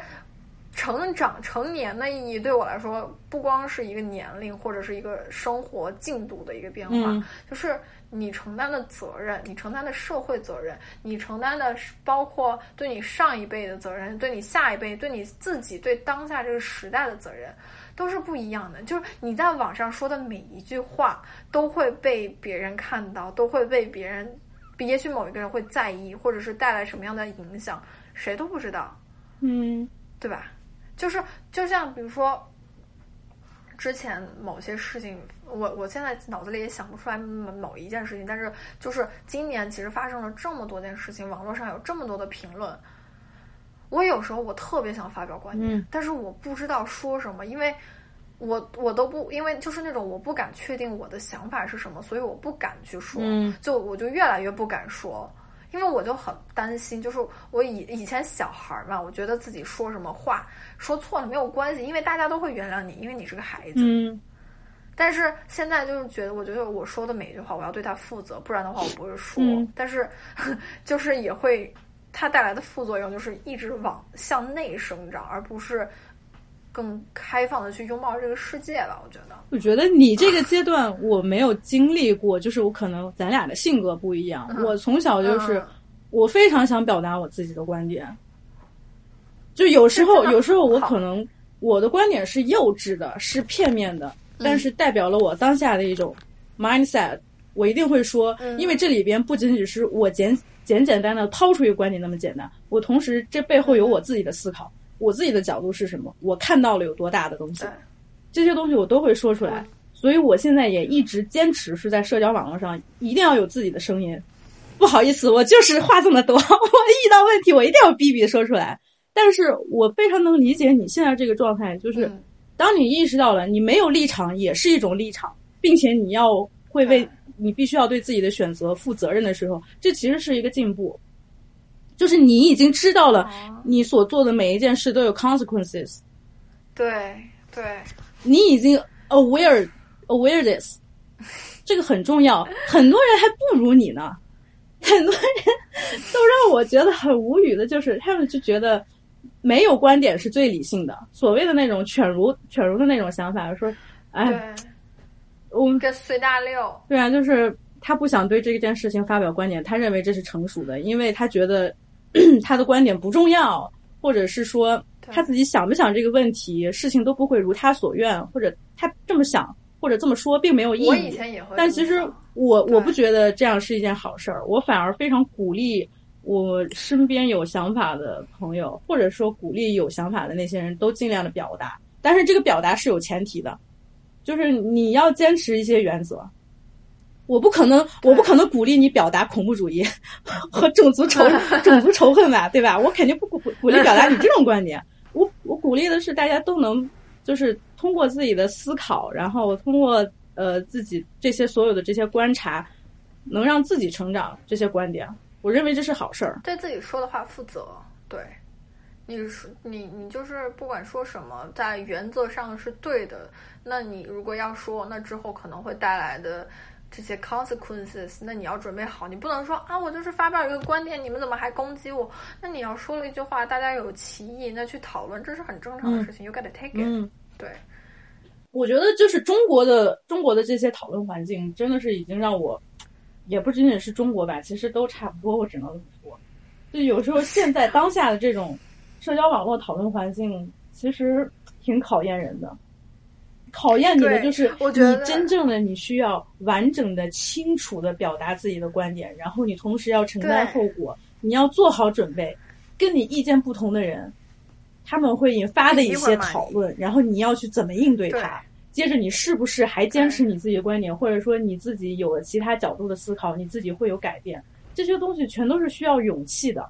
成长成年的意义对我来说，不光是一个年龄或者是一个生活进度的一个变化，嗯就是你承担的责任，你承担的社会责任，你承担的是包括对你上一辈的责任，对你下一辈，对你自己，对当下这个时代的责任。都是不一样的，就是你在网上说的每一句话都会被别人看到，都会被别人，也许某一个人会在意，或者是带来什么样的影响，谁都不知道，嗯。对吧？就是就像比如说，之前某些事情，我我现在脑子里也想不出来某某一件事情，但是就是今年其实发生了这么多件事情，网络上有这么多的评论，我有时候我特别想发表观点，嗯但是我不知道说什么，因为我我都不，因为就是那种我不敢确定我的想法是什么，所以我不敢去说，嗯就我就越来越不敢说。因为我就很担心，就是我以以前小孩儿嘛，我觉得自己说什么话说错了没有关系，因为大家都会原谅你，因为你是个孩子。嗯但是现在就是觉得，我觉得我说的每一句话我要对他负责，不然的话我不会说。嗯但是 就是也会它带来的副作用就是一直往向内生长，而不是更开放的去拥抱这个世界吧。我觉得，我觉得你这个阶段我没有经历过，就是我可能咱俩的性格不一样。我从小就是我非常想表达我自己的观点，就有时候有时候我可能我的观点是幼稚的，是片面的，但是代表了我当下的一种 mindset。我一定会说，因为这里边不仅仅是我简简简单单抛出一个观点那么简单，我同时这背后有我自己的思考，我自己的角度是什么，我看到了有多大的东西，这些东西我都会说出来。所以我现在也一直坚持是在社交网络上一定要有自己的声音。不好意思，我就是话这么多，我遇到问题我一定要逼逼说出来。但是我非常能理解你现在这个状态，就是当你意识到了你没有立场也是一种立场，并且你要会为。你必须要对自己的选择负责任的时候，这其实是一个进步。就是你已经知道了，你所做的每一件事都有 consequences。对对，你已经 aware aware this，这个很重要。很多人还不如你呢，很多人 都让我觉得很无语的，就是他们就觉得没有观点是最理性的。所谓的那种犬儒犬儒的那种想法，说哎。我们跟随大流，对啊，就是他不想对这件事情发表观点，他认为这是成熟的，因为他觉得 他的观点不重要，或者是说他自己想不想这个问题，事情都不会如他所愿，或者他这么想或者这么说并没有意义。我以前也会，但其实我我不觉得这样是一件好事儿，我反而非常鼓励我身边有想法的朋友，或者说鼓励有想法的那些人都尽量的表达，但是这个表达是有前提的。就是你要坚持一些原则，我不可能，我不可能鼓励你表达恐怖主义 和种族仇 种族仇恨吧，对吧？我肯定不鼓鼓励表达你这种观点。我我鼓励的是大家都能，就是通过自己的思考，然后通过呃自己这些所有的这些观察，能让自己成长。这些观点，我认为这是好事儿。对自己说的话负责，对。你说你你就是不管说什么，在原则上是对的。那你如果要说，那之后可能会带来的这些 consequences，那你要准备好。你不能说啊，我就是发表一个观点，你们怎么还攻击我？那你要说了一句话，大家有歧义，那去讨论，这是很正常的事情。You gotta take it。对，我觉得就是中国的中国的这些讨论环境，真的是已经让我，也不仅仅是中国吧，其实都差不多。我只能这么说，就有时候现在当下的这种。社交网络讨论环境其实挺考验人的，考验你的就是你真正的你需要完整的、清楚的表达自己的观点，然后你同时要承担后果，你要做好准备。跟你意见不同的人，他们会引发的一些讨论，然后你要去怎么应对他。接着你是不是还坚持你自己的观点，或者说你自己有了其他角度的思考，你自己会有改变？这些东西全都是需要勇气的。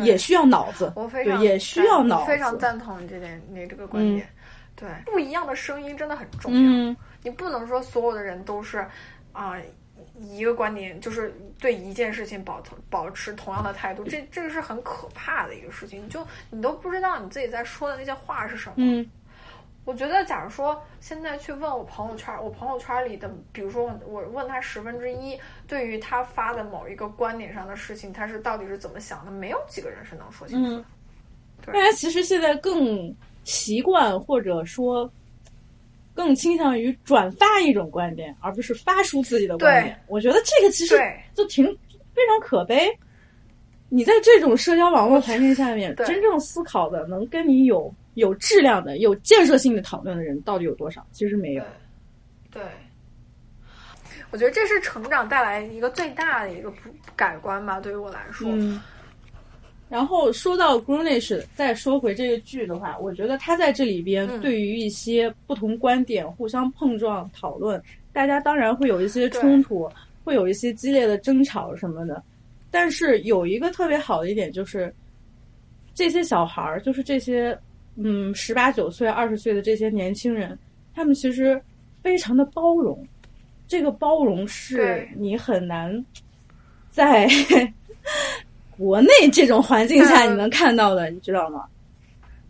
也需要脑子，我非常也需要脑子，非常赞同你这点，你这个观点。对，不一样的声音真的很重要。你不能说所有的人都是啊一个观点，就是对一件事情保保持同样的态度，这这个是很可怕的一个事情。就你都不知道你自己在说的那些话是什么。我觉得，假如说现在去问我朋友圈，我朋友圈里的，比如说我问他十分之一，对于他发的某一个观点上的事情，他是到底是怎么想的？没有几个人是能说清楚的。大家其实现在更习惯或者说更倾向于转发一种观点，而不是发出自己的观点。我觉得这个其实就挺非常可悲。你在这种社交网络环境下面，真正思考的，能跟你有。有质量的、有建设性的讨论的人到底有多少？其实没有。对，我觉得这是成长带来一个最大的一个改观吧，对于我来说。嗯。然后说到 Grunish，再说回这个剧的话，我觉得他在这里边对于一些不同观点互相碰撞讨论，大家当然会有一些冲突，会有一些激烈的争吵什么的。但是有一个特别好的一点就是，这些小孩儿，就是这些。嗯，十八九岁、二十岁的这些年轻人，他们其实非常的包容。这个包容是你很难在 国内这种环境下你能看到的，你知道吗？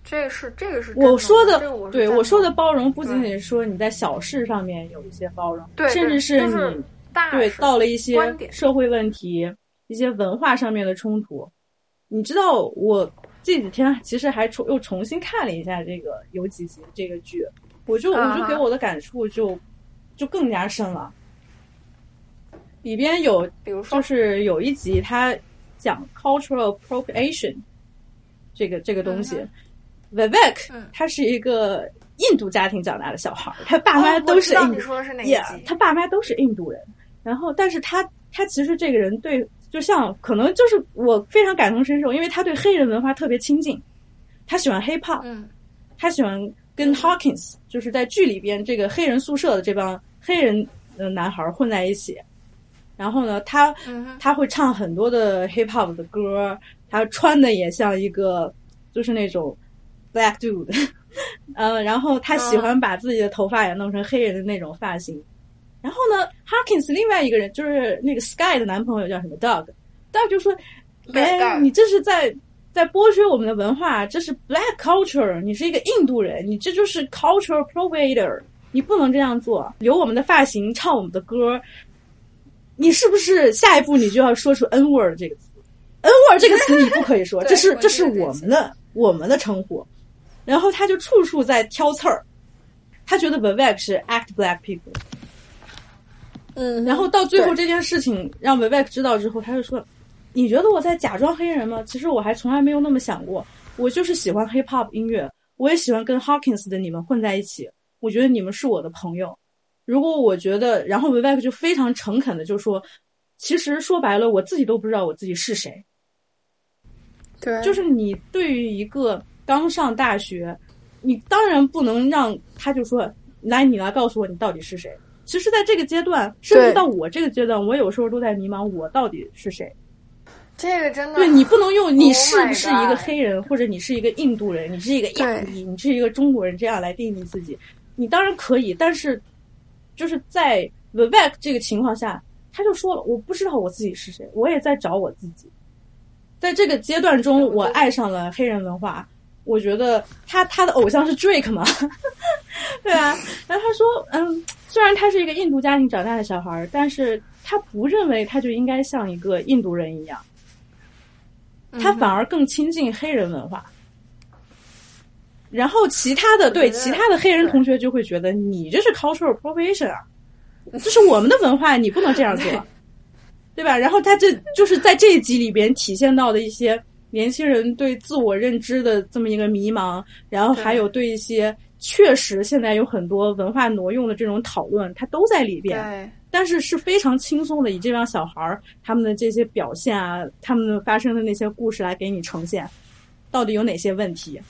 这是这个是我说的，对我说的包容，不仅仅是说你在小事上面有一些包容，甚至是你对到了一些社会问题、一些文化上面的冲突，你知道我。这几天其实还重又重新看了一下这个有几集这个剧，我就我就给我的感触就就更加深了。里边有，比如说，就是有一集他讲 cultural appropriation 这个这个东西。Vivek 他是一个印度家庭长大的小孩，他爸妈都是印，他爸妈都是印度人。然后，但是他他其实这个人对，就像可能就是我非常感同身受，因为他对黑人文化特别亲近，他喜欢 hip hop，他喜欢跟 Hawkins 就是在剧里边这个黑人宿舍的这帮黑人的男孩混在一起。然后呢，他他会唱很多的 hip hop 的歌，他穿的也像一个就是那种 black dude，呃，然后他喜欢把自己的头发也弄成黑人的那种发型。然后呢，Harkins 另外一个人就是那个 Sky 的男朋友叫什么 Doug，Doug 就说：“哎，你这是在在剥削我们的文化，这是 black culture，你是一个印度人，你这就是 cultural appropriator，你不能这样做，留我们的发型，唱我们的歌。”你是不是下一步你就要说出 N word 这个词？N word 这个词你不可以说，这是这是我们的我们的称呼。然后他就处处在挑刺儿，他觉得 Vivek 是 act black people。嗯，然后到最后这件事情让 Vivek 知道之后，他就说：“你觉得我在假装黑人吗？其实我还从来没有那么想过，我就是喜欢 hip hop 音乐，我也喜欢跟 Hawkins 的你们混在一起，我觉得你们是我的朋友。”如果我觉得，然后 Vivek 就非常诚恳的就说：“其实说白了，我自己都不知道我自己是谁。”对，就是你对于一个刚上大学，你当然不能让他就说：“来，你来告诉我你到底是谁。”其实，在这个阶段，甚至到我这个阶段，我有时候都在迷茫，我到底是谁。这个真的，对你不能用你是不是一个黑人，或者你是一个印度人，你是一个亚裔，你是一个中国人这样来定义自己。你当然可以，但是。就是在 Vivek 这个情况下，他就说了：“我不知道我自己是谁，我也在找我自己。”在这个阶段中，我爱上了黑人文化。我觉得他他的偶像是 Drake 嘛，对啊。然后他说：“嗯，虽然他是一个印度家庭长大的小孩，但是他不认为他就应该像一个印度人一样，他反而更亲近黑人文化。”然后其他的对其他的黑人同学就会觉得你这是 cultural appropriation 啊，这是我们的文化，你不能这样做，对吧？然后他这就是在这一集里边体现到的一些年轻人对自我认知的这么一个迷茫，然后还有对一些确实现在有很多文化挪用的这种讨论，它都在里边。对，但是是非常轻松的，以这帮小孩儿他们的这些表现啊，他们发生的那些故事来给你呈现，到底有哪些问题？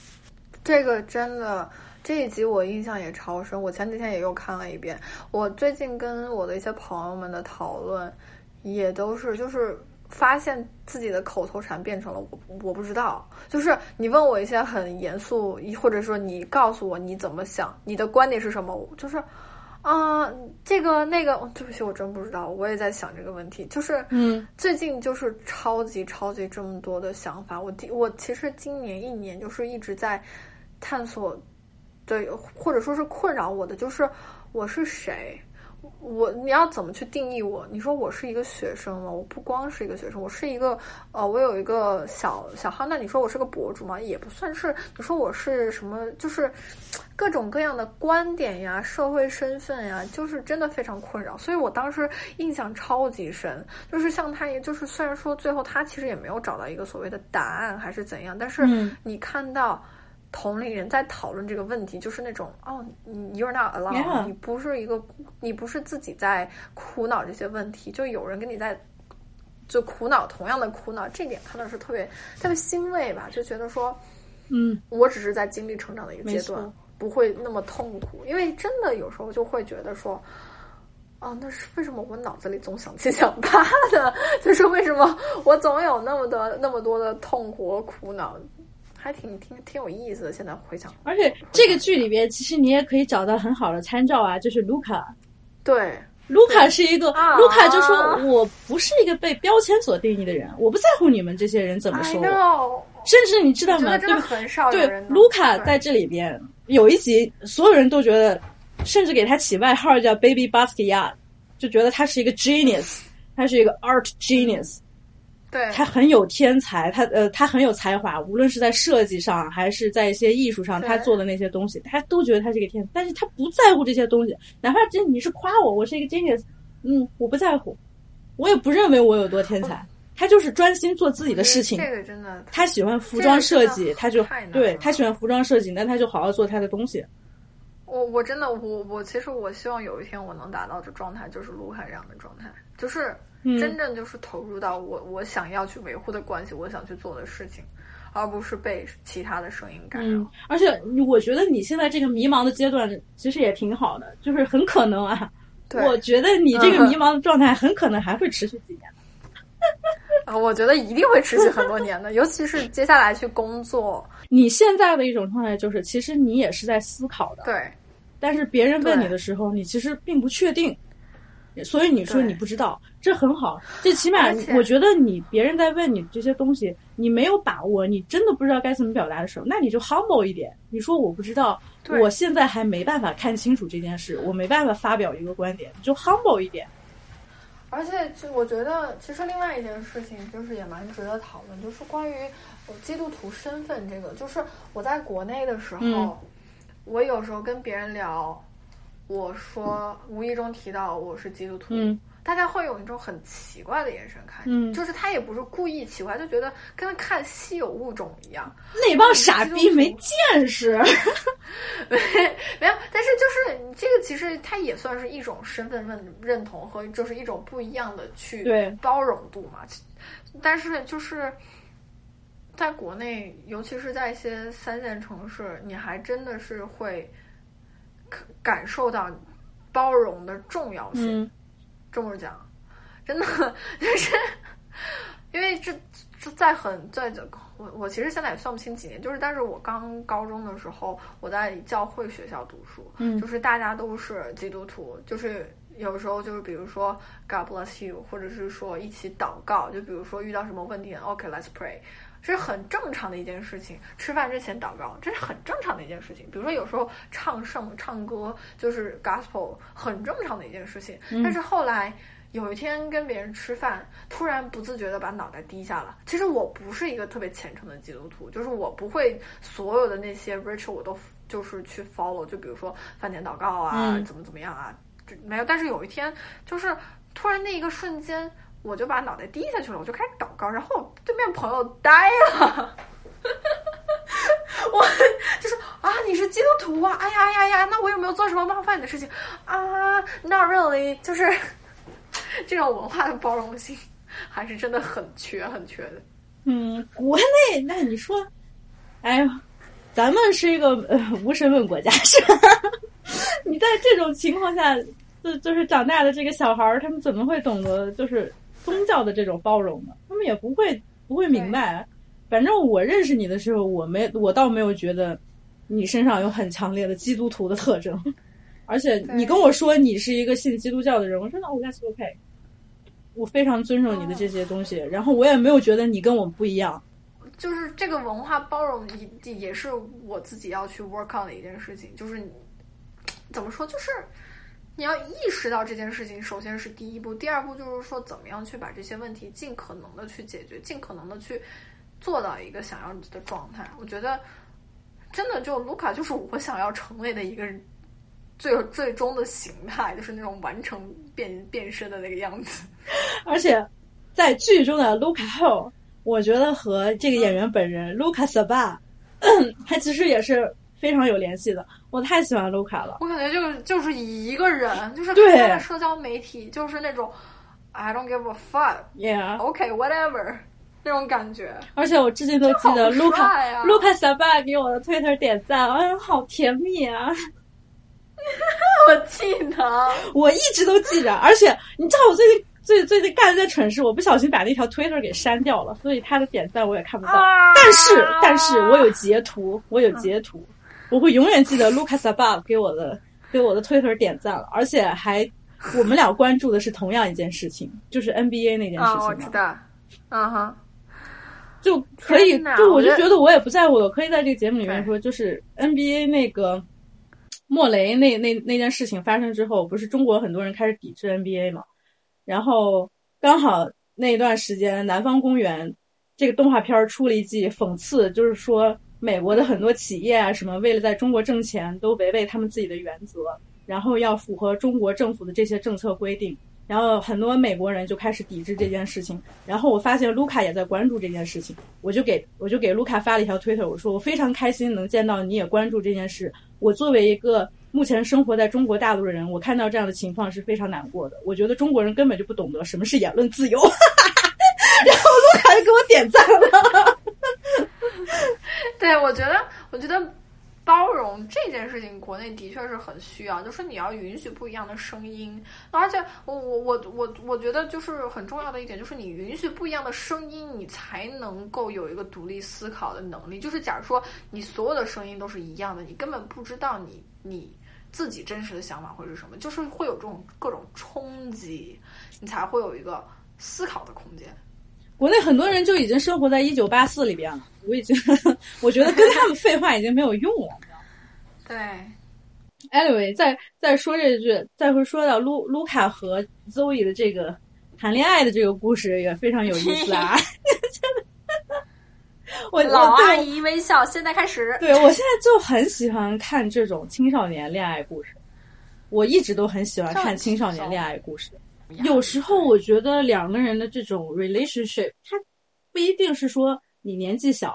这个真的这一集我印象也超深，我前几天也又看了一遍。我最近跟我的一些朋友们的讨论，也都是就是发现自己的口头禅变成了我我不知道。就是你问我一些很严肃，或者说你告诉我你怎么想，你的观点是什么，就是啊这个那个，对不起，我真不知道。我也在想这个问题，就是嗯，最近就是超级超级这么多的想法。我我其实今年一年就是一直在。探索，对，或者说是困扰我的，就是我是谁，我你要怎么去定义我？你说我是一个学生吗？我不光是一个学生，我是一个呃，我有一个小小号。那你说我是个博主吗？也不算是。你说我是什么？就是各种各样的观点呀，社会身份呀，就是真的非常困扰。所以我当时印象超级深，就是像他，也就是虽然说最后他其实也没有找到一个所谓的答案还是怎样，但是你看到。同龄人在讨论这个问题，就是那种哦，you're not alone，你不是一个，你不是自己在苦恼这些问题，就有人跟你在就苦恼同样的苦恼，这点看到是特别特别欣慰吧，就觉得说，嗯，我只是在经历成长的一个阶段，不会那么痛苦，因为真的有时候就会觉得说，哦，那是为什么我脑子里总想七想八的，就是为什么我总有那么多那么多的痛苦和苦恼。还挺挺挺有意思的，现在回想。而且这个剧里边，其实你也可以找到很好的参照啊，就是卢卡。对，卢卡是一个，卢卡就说：“我不是一个被标签所定义的人，我不在乎你们这些人怎么说我。”甚至你知道吗？对，很少对，卢卡在这里边有一集，所有人都觉得，甚至给他起外号叫 “Baby Basquiat”，就觉得他是一个 genius，他是一个 art genius。对。他很有天才，他呃他很有才华，无论是在设计上还是在一些艺术上，他做的那些东西，他都觉得他是个天才，但是他不在乎这些东西，哪怕这你是夸我，我是一个 genius，嗯，我不在乎，我也不认为我有多天才，他就是专心做自己的事情。这个真的，他喜欢服装设计，这个他就对他喜欢服装设计，那他就好好做他的东西。我我真的我我其实我希望有一天我能达到这状态，就是卢卡这样的状态，就是嗯真正就是投入到我我想要去维护的关系，我想去做的事情，而不是被其他的声音干扰。嗯，而且我觉得你现在这个迷茫的阶段其实也挺好的，就是很可能啊，我觉得你这个嗯迷茫的状态很可能还会持续几年。啊，我觉得一定会持续很多年的，尤其是接下来去工作。你现在的一种状态就是，其实你也是在思考的，对，但是别人问你的时候，你其实并不确定，所以你说你不知道，这很好。这起码我觉得你别人在问你这些东西，你没有把握，你真的不知道该怎么表达的时候，那你就 humble 一点，你说我不知道，我现在还没办法看清楚这件事，我没办法发表一个观点，你就 humble 一点。而且，就我觉得，其实另外一件事情就是也蛮值得讨论，就是关于呃基督徒身份这个。就是我在国内的时候，嗯我有时候跟别人聊，我说无意中提到我是基督徒，嗯大家会有一种很奇怪的眼神看你，嗯就是他也不是故意奇怪，就觉得跟看稀有物种一样。那帮傻逼没见识。没 没有，但是就是你这个其实它也算是一种身份认认同和就是一种不一样的去包容度嘛。但是就是在国内，尤其是在一些三线城市，你还真的是会感感受到包容的重要性。嗯这么讲，真的就是 因为这这在很在这我我其实现在也算不清几年，就是但是我刚高中的时候，我在教会学校读书，嗯就是大家都是基督徒，就是有时候就是比如说 God bless you，或者是说一起祷告，就比如说遇到什么问题，OK，let's、pray。这是很正常的一件事情，吃饭之前祷告，这是很正常的一件事情。比如说有时候唱圣、唱歌，就是 gospel，很正常的一件事情。但是后来有一天跟别人吃饭，突然不自觉的把脑袋低下了。其实我不是一个特别虔诚的基督徒，就是我不会所有的那些 ritual 我都就是去 follow，就比如说饭前祷告啊，嗯怎么怎么样啊，这没有。但是有一天，就是突然那一个瞬间。我就把脑袋低下去了，我就开始祷告，然后对面朋友呆了，我就是啊，你是基督徒啊，哎呀呀呀，那我有没有做什么冒犯你的事情啊？Not really，就是这种文化的包容性还是真的很缺很缺的。嗯，国内那你说，哎呦，咱们是一个呃无身份国家，是吧？你在这种情况下，就就是长大的这个小孩儿，他们怎么会懂得就是宗教的这种包容呢？他们也不会不会明白。反正我认识你的时候，我没我倒没有觉得你身上有很强烈的基督徒的特征，而且你跟我说你是一个信基督教的人，我说那我 that's OK。我非常尊重你的这些东西，然后我也没有觉得你跟我不一样。就是这个文化包容也也是我自己要去 work on 的一件事情，就是你怎么说，就是你要意识到这件事情，首先是第一步，第二步就是说怎么样去把这些问题尽可能的去解决，尽可能的去做到一个想要的状态。我觉得真的就卢卡就是我想要成为的一个。最最终的形态就是那种完成变变身的那个样子，而且在剧中的卢卡后，我觉得和这个演员本人卢卡斯巴，他其实也是非常有联系的。我太喜欢卢卡了，我感觉就是就是一个人，就是对他的社交媒体就是那种 I don't give a fuck，OK、，Yeah。whatever 那种感觉。而且我至今都记得卢卡卢卡小爸给我的 Twitter 点赞，哎呀，好甜蜜啊！我记得，我一直都记着，而且你知道我最近最最近干了件蠢事，我不小心把那条 Twitter 给删掉了，所以他的点赞我也看不到。啊但是但是我有截图，我有截图，我会永远记得 Lucas Above 给我的给我的 Twitter 点赞了，而且还我们俩关注的是同样一件事情，就是 NBA 那件事啊，情嘛，我知道，嗯哼，就可以就我就觉得我也不在乎了，我可以在这个节目里面说，就是 NBA 那个。莫雷那那那件事情发生之后，不是中国很多人开始抵制 NBA 嘛？然后刚好那一段时间，《南方公园》这个动画片出了一季，讽刺就是说美国的很多企业啊，什么为了在中国挣钱，都违背他们自己的原则，然后要符合中国政府的这些政策规定。然后很多美国人就开始抵制这件事情。然后我发现卢卡也在关注这件事情，我就给我就给卢卡发了一条推特，我说我非常开心能见到你也关注这件事。我作为一个目前生活在中国大陆的人，我看到这样的情况是非常难过的。我觉得中国人根本就不懂得什么是言论自由。然后卢卡就给我点赞了。对，我觉得，我觉得。包容这件事情，国内的确是很需要，就是你要允许不一样的声音，而且我我我我我觉得就是很重要的一点，就是你允许不一样的声音，你才能够有一个独立思考的能力。就是假如说你所有的声音都是一样的，你根本不知道你你自己真实的想法会是什么，就是会有这种各种冲击，你才会有一个思考的空间。国内很多人就已经生活在一九八四里边了，我已经，我觉得跟他们废话已经没有用了。对，anyway，再再说这句，再会说到卢卢卡和 Zoe 的这个谈恋爱的这个故事也非常有意思啊。我老阿姨微笑，现在开始。对我现在就很喜欢看这种青少年恋爱故事，我一直都很喜欢看青少年恋爱故事。有时候我觉得两个人的这种 relationship，它不一定是说你年纪小，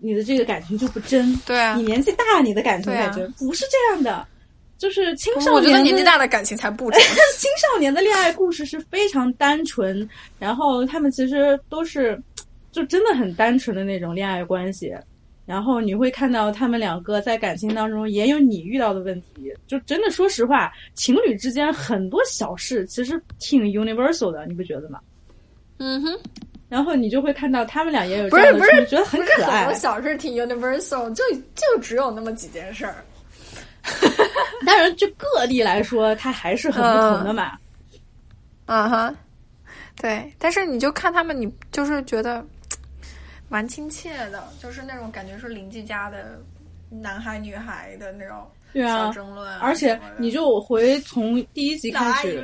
你的这个感情就不真。对啊。你年纪大，你的感情才真，不是这样的。就是青少年，我觉得年纪大的感情才不真。青少年的恋爱故事是非常单纯，然后他们其实都是就真的很单纯的那种恋爱关系。然后你会看到他们两个在感情当中也有你遇到的问题，就真的说实话，情侣之间很多小事其实挺 universal 的，你不觉得吗？嗯哼。然后你就会看到他们俩也有不是不是觉得很可爱。很多小事挺 universal，就就只有那么几件事儿。当然，就个例来说，它还是很不同的嘛。啊哈，对，但是你就看他们，你就是觉得。蛮亲切的，就是那种感觉是邻居家的男孩女孩的那种小争论，而且你就回从第一集开始，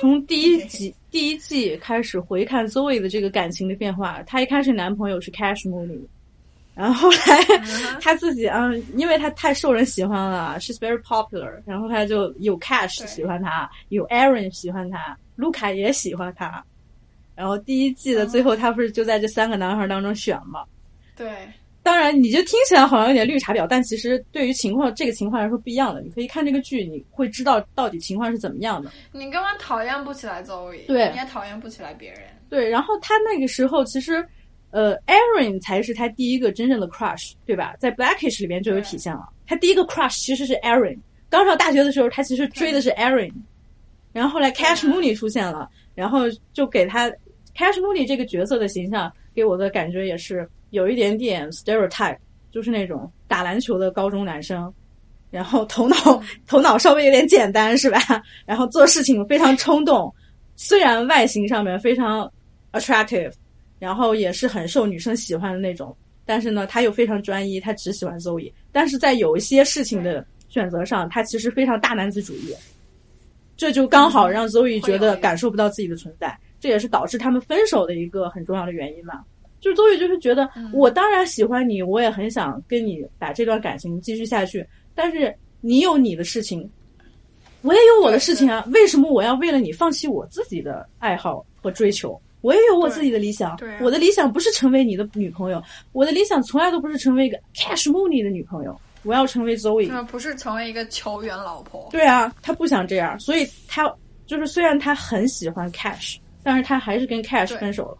从第一集第一季开始回看 Zoe 的这个感情的变化。她一开始男朋友是 Cash Mooney，然后后来他 自己啊，因为他太受人喜欢了，She's very popular，然后他就有 Cash 喜欢他，有 Aaron 喜欢他，卢卡也喜欢他。然后第一季的最后，他不是就在这三个男孩当中选吗？对，当然你就听起来好像有点绿茶婊，但其实对于情况这个情况来说不一样的。你可以看这个剧，你会知道到底情况是怎么样的。你根本讨厌不起来 Zoe，对，你也讨厌不起来别人。对，然后他那个时候其实，呃，Aaron 才是他第一个真正的 crush，对吧？在 Blackish 里边就有体现了，他第一个 crush 其实是 Aaron。刚上大学的时候，他其实追的是 Aaron，然后后来 Cash Mooney 出现了，然后就给他。Cash Mooney 这个角色的形象给我的感觉也是有一点点 stereotype，就是那种打篮球的高中男生，然后头脑头脑稍微有点简单是吧？然后做事情非常冲动，虽然外形上面非常 attractive，然后也是很受女生喜欢的那种，但是呢他又非常专一，他只喜欢 Zoe，但是在有一些事情的选择上，他其实非常大男子主义，这就刚好让 Zoe 觉得感受不到自己的存在。这也是导致他们分手的一个很重要的原因嘛？就是周宇就是觉得，我当然喜欢你，我也很想跟你把这段感情继续下去，但是你有你的事情，我也有我的事情啊，为什么我要为了你放弃我自己的爱好和追求？我也有我自己的理想，我的理想不是成为你的女朋友，我的理想从来都不是成为一个 Cash Money 的女朋友，我要成为 Zoe，不是成为一个球员老婆。对啊，他不想这样，所以他就是虽然他很喜欢 Cash。但是他还是跟 Cash 分手了，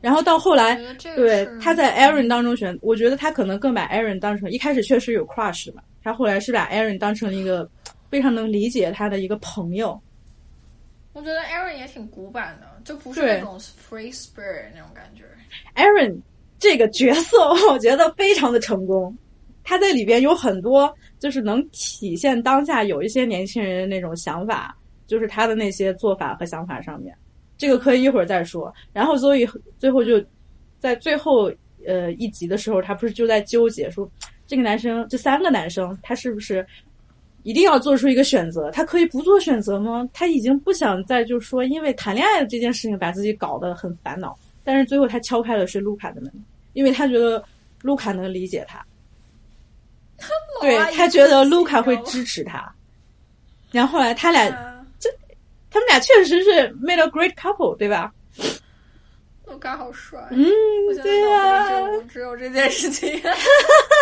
然后到后来，对他在 Aaron 当中选，我觉得他可能更把 Aaron 当成一开始确实有 crush 嘛，他后来是把 Aaron 当成了一个非常能理解他的一个朋友。我觉得 Aaron 也挺古板的，就不是那种 free spirit 那种感觉。Aaron 这个角色 我觉得非常的成功，他在里边有很多就是能体现当下有一些年轻人的那种想法。就是他的那些做法和想法上面，这个可以一会儿再说。然后所以最后就在最后呃一集的时候，他不是就在纠结说，这个男生这三个男生他是不是一定要做出一个选择，他可以不做选择吗？他已经不想再就说因为谈恋爱这件事情把自己搞得很烦恼，但是最后他敲开了是卢卡的门，因为他觉得卢卡能理解他，对他觉得卢卡会支持他，然后后来他俩这他们俩确实是 made a great couple，对吧？卢卡好帅，嗯，对呀，只有这件事情，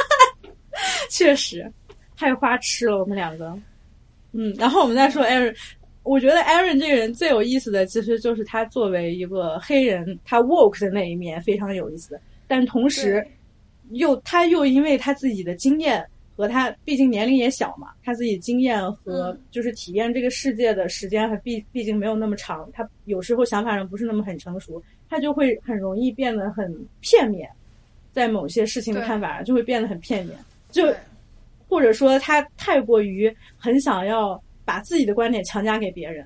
确实。太花痴了，我们两个，嗯，然后我们再说 Aaron，我觉得 Aaron 这个人最有意思的，其实就是他作为一个黑人，他 woke 的那一面非常有意思，但同时又他又因为他自己的经验和他毕竟年龄也小嘛，他自己经验和就是体验这个世界的时间还毕毕竟没有那么长，他有时候想法上不是那么很成熟，他就会很容易变得很片面，在某些事情的看法就会变得很片面，就。或者说他太过于很想要把自己的观点强加给别人，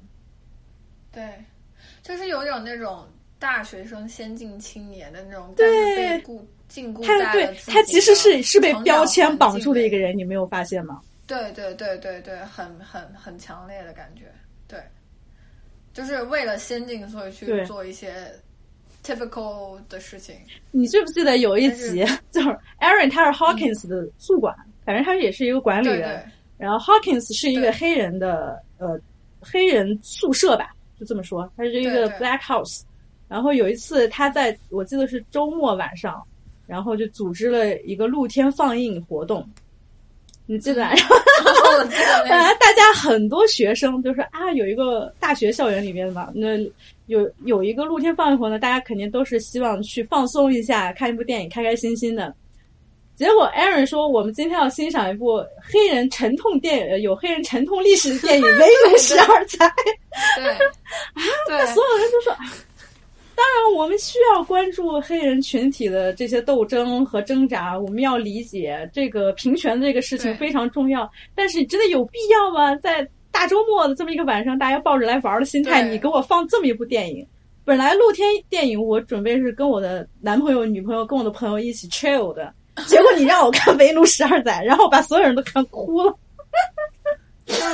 对，就是有种那种大学生先进青年的那种，对，被固禁锢在对他其实是是被标签绑住的一个人，你没有发现吗？对对对对对，很很很强烈的感觉，对，就是为了先进，所以去做一些 typical 的事情。你记不记得有一集就是 Aaron 他是 Hawkins 的宿管？反正他也是一个管理人，然后 Hawkins 是一个黑人的呃黑人宿舍吧，就这么说，他是一个 Black House。然后有一次他在我记得是周末晚上，然后就组织了一个露天放映活动，你记得？本来大家很多学生就说啊，有一个大学校园里面嘛，那有有一个露天放映活动，大家肯定都是希望去放松一下，看一部电影，开开心心的。结果，Aaron 说：“我们今天要欣赏一部黑人沉痛电影，有黑人沉痛历史的电影《威武十二载》。”对，啊，那所有人都说：“当然，我们需要关注黑人群体的这些斗争和挣扎，我们要理解这个平权这个事情非常重要。但是，真的有必要吗？在大周末的这么一个晚上，大家抱着来玩的心态，你给我放这么一部电影？本来露天电影，我准备是跟我的男朋友、女朋友、跟我的朋友一起 chill 的。”结果你让我看《围炉十二载》，然后把所有人都看哭了。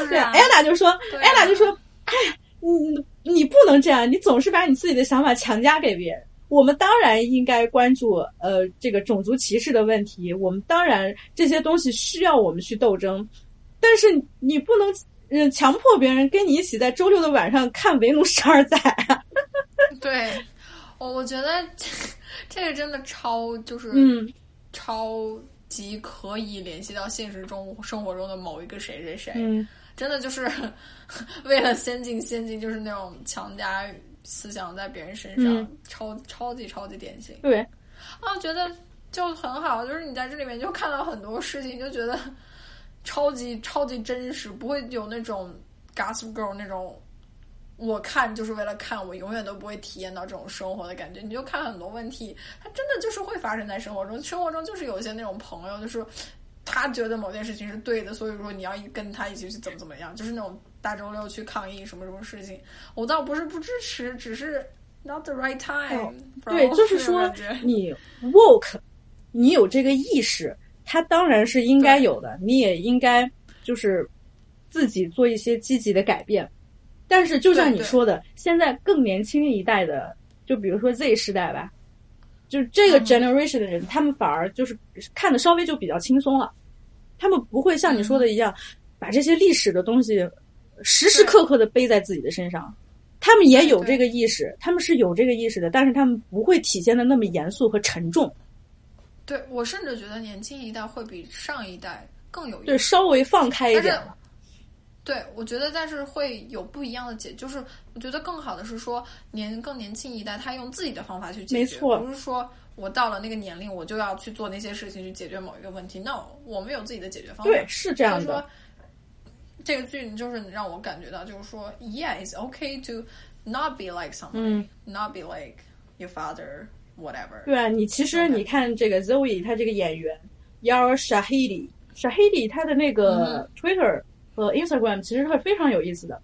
对，艾娜就说：“艾娜就说，哎，你你不能这样，你总是把你自己的想法强加给别人。我们当然应该关注呃这个种族歧视的问题，我们当然这些东西需要我们去斗争，但是你不能嗯强迫别人跟你一起在周六的晚上看《围炉十二载》啊。对，我我觉得这个真的超就是嗯。超级可以联系到现实中生活中的某一个谁谁谁，真的就是 为了先进先进，就是那种强加思想在别人身上，超超级超级典型。对，啊，觉得就很好，就是你在这里面就看到很多事情，就觉得超级超级真实，不会有那种 Gossip Girl 那种。我看就是为了看，我永远都不会体验到这种生活的感觉。你就看很多问题，它真的就是会发生在生活中。生活中就是有些那种朋友，就是他觉得某件事情是对的，所以说你要跟他一起去怎么怎么样，就是那种大周六去抗议什么什么事情。我倒不是不支持，只是 not the right time。对，就是说你 woke，你有这个意识，他当然是应该有的，你也应该就是自己做一些积极的改变。但是，就像你说的，现在更年轻一代的，就比如说 Z 时代吧，就是这个 generation 的人，他们反而就是看的稍微就比较轻松了。他们不会像你说的一样，把这些历史的东西时时刻刻的背在自己的身上。他们也有这个意识，他们是有这个意识的，但是他们不会体现的那么严肃和沉重。对我甚至觉得年轻一代会比上一代更有对稍微放开一点了。对，我觉得，但是会有不一样的解，就是我觉得更好的是说，年更年轻一代，他用自己的方法去解决，没错不是说我到了那个年龄，我就要去做那些事情去解决某一个问题。No，我们有自己的解决方法。对，是这样的。这个剧就是让我感觉到，就是说，Yeah，it's okay to not be like someone，not be like your father，whatever。对啊，你其实你看这个 Zoe，他这个演员 Yar Shahidi，Shahidi 他的那个 Twitter。和 Instagram 其实会非常有意思的，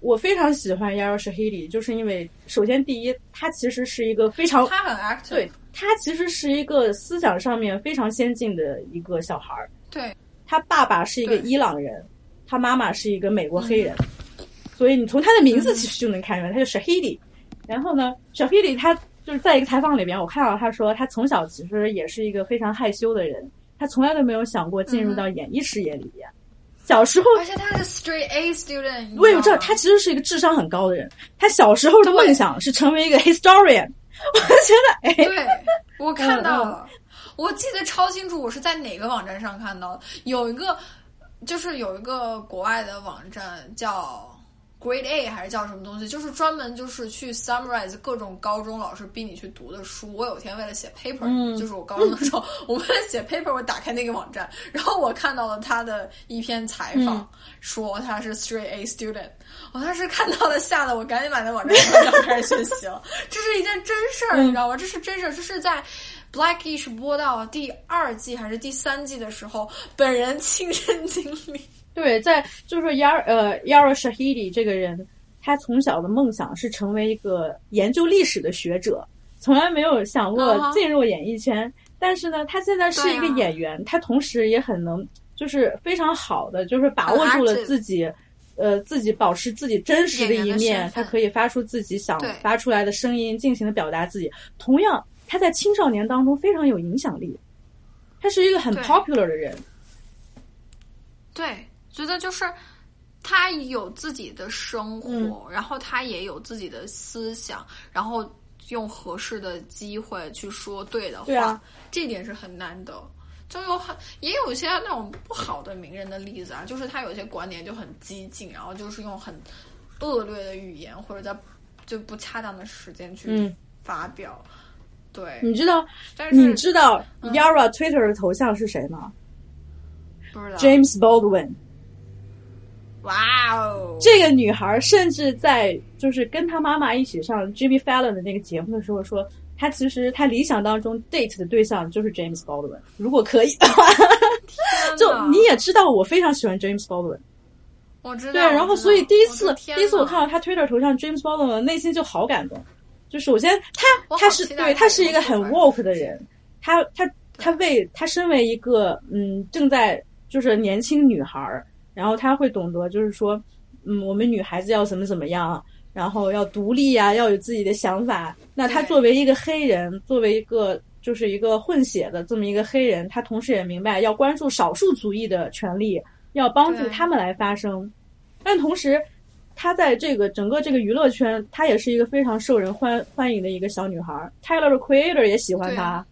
我非常喜欢 Yara Shahidi，就是因为首先第一，他其实是一个非常他很 active，对他其实是一个思想上面非常先进的一个小孩儿，对。他爸爸是一个伊朗人，他妈妈是一个美国黑人，所以你从他的名字其实就能看出来，他是 Shahidi。然后呢，Shahidi 他就是在一个采访里边，我看到他说，他从小其实也是一个非常害羞的人，他从来都没有想过进入到演艺事业里边。小时候，而且他是 straight A student，我也知道他其实是一个智商很高的人。他小时候的梦想是成为一个 historian。我觉得，哎，对我看到了，我记得超清楚，我是在哪个网站上看到的？有一个，就是有一个国外的网站叫。Grade A 还是叫什么东西？就是专门就是去 summarize 各种高中老师逼你去读的书。我有天为了写 paper，就是我高中的时候，我为了写 paper，我打开那个网站，然后我看到了他的一篇采访，说他是 straight A student。我当时看到了，吓得我赶紧把那网站关掉，开始学习了。这是一件真事儿，你知道吗？这是真事儿，这是在 Blackish 播到第二季还是第三季的时候，本人亲身经历。对，在就是说，Yar 呃 Yara Shahidi 这个人，他从小的梦想是成为一个研究历史的学者，从来没有想过进入演艺圈。但是呢，他现在是一个演员，他同时也很能，就是非常好的，就是把握住了自己，呃，自己保持自己真实的一面，他可以发出自己想发出来的声音，尽情的表达自己。同样，他在青少年当中非常有影响力，他是一个很 popular 的人。对。觉得就是他有自己的生活，然后他也有自己的思想，然后用合适的机会去说对的话，这点是很难得。就有很也有一些那种不好的名人的例子啊，就是他有些观点就很激进，然后就是用很恶劣的语言或者在就不恰当的时间去发表。对，你知道？但是你知道 Yara Twitter 的头像是谁吗？不知道，James Baldwin。哇哦！这个女孩甚至在就是跟她妈妈一起上 Jimmy Fallon 的那个节目的时候说，她其实她理想当中 date 的对象就是 James Baldwin，如果可以的话。就你也知道，我非常喜欢 James Baldwin。我知道。对，然后所以第一次第一次我看到他 Twitter 头像 James Baldwin，内心就好感动。就首先他他是对他是一个很 woke 的人，他他他为他身为一个嗯正在就是年轻女孩。然后他会懂得，就是说，嗯，我们女孩子要怎么怎么样，然后要独立呀，要有自己的想法。那他作为一个黑人，作为一个就是一个混血的这么一个黑人，他同时也明白要关注少数族裔的权利，要帮助他们来发声。但同时，他在这个整个这个娱乐圈，他也是一个非常受人欢欢迎的一个小女孩。Tyler 的 Creator 也喜欢她，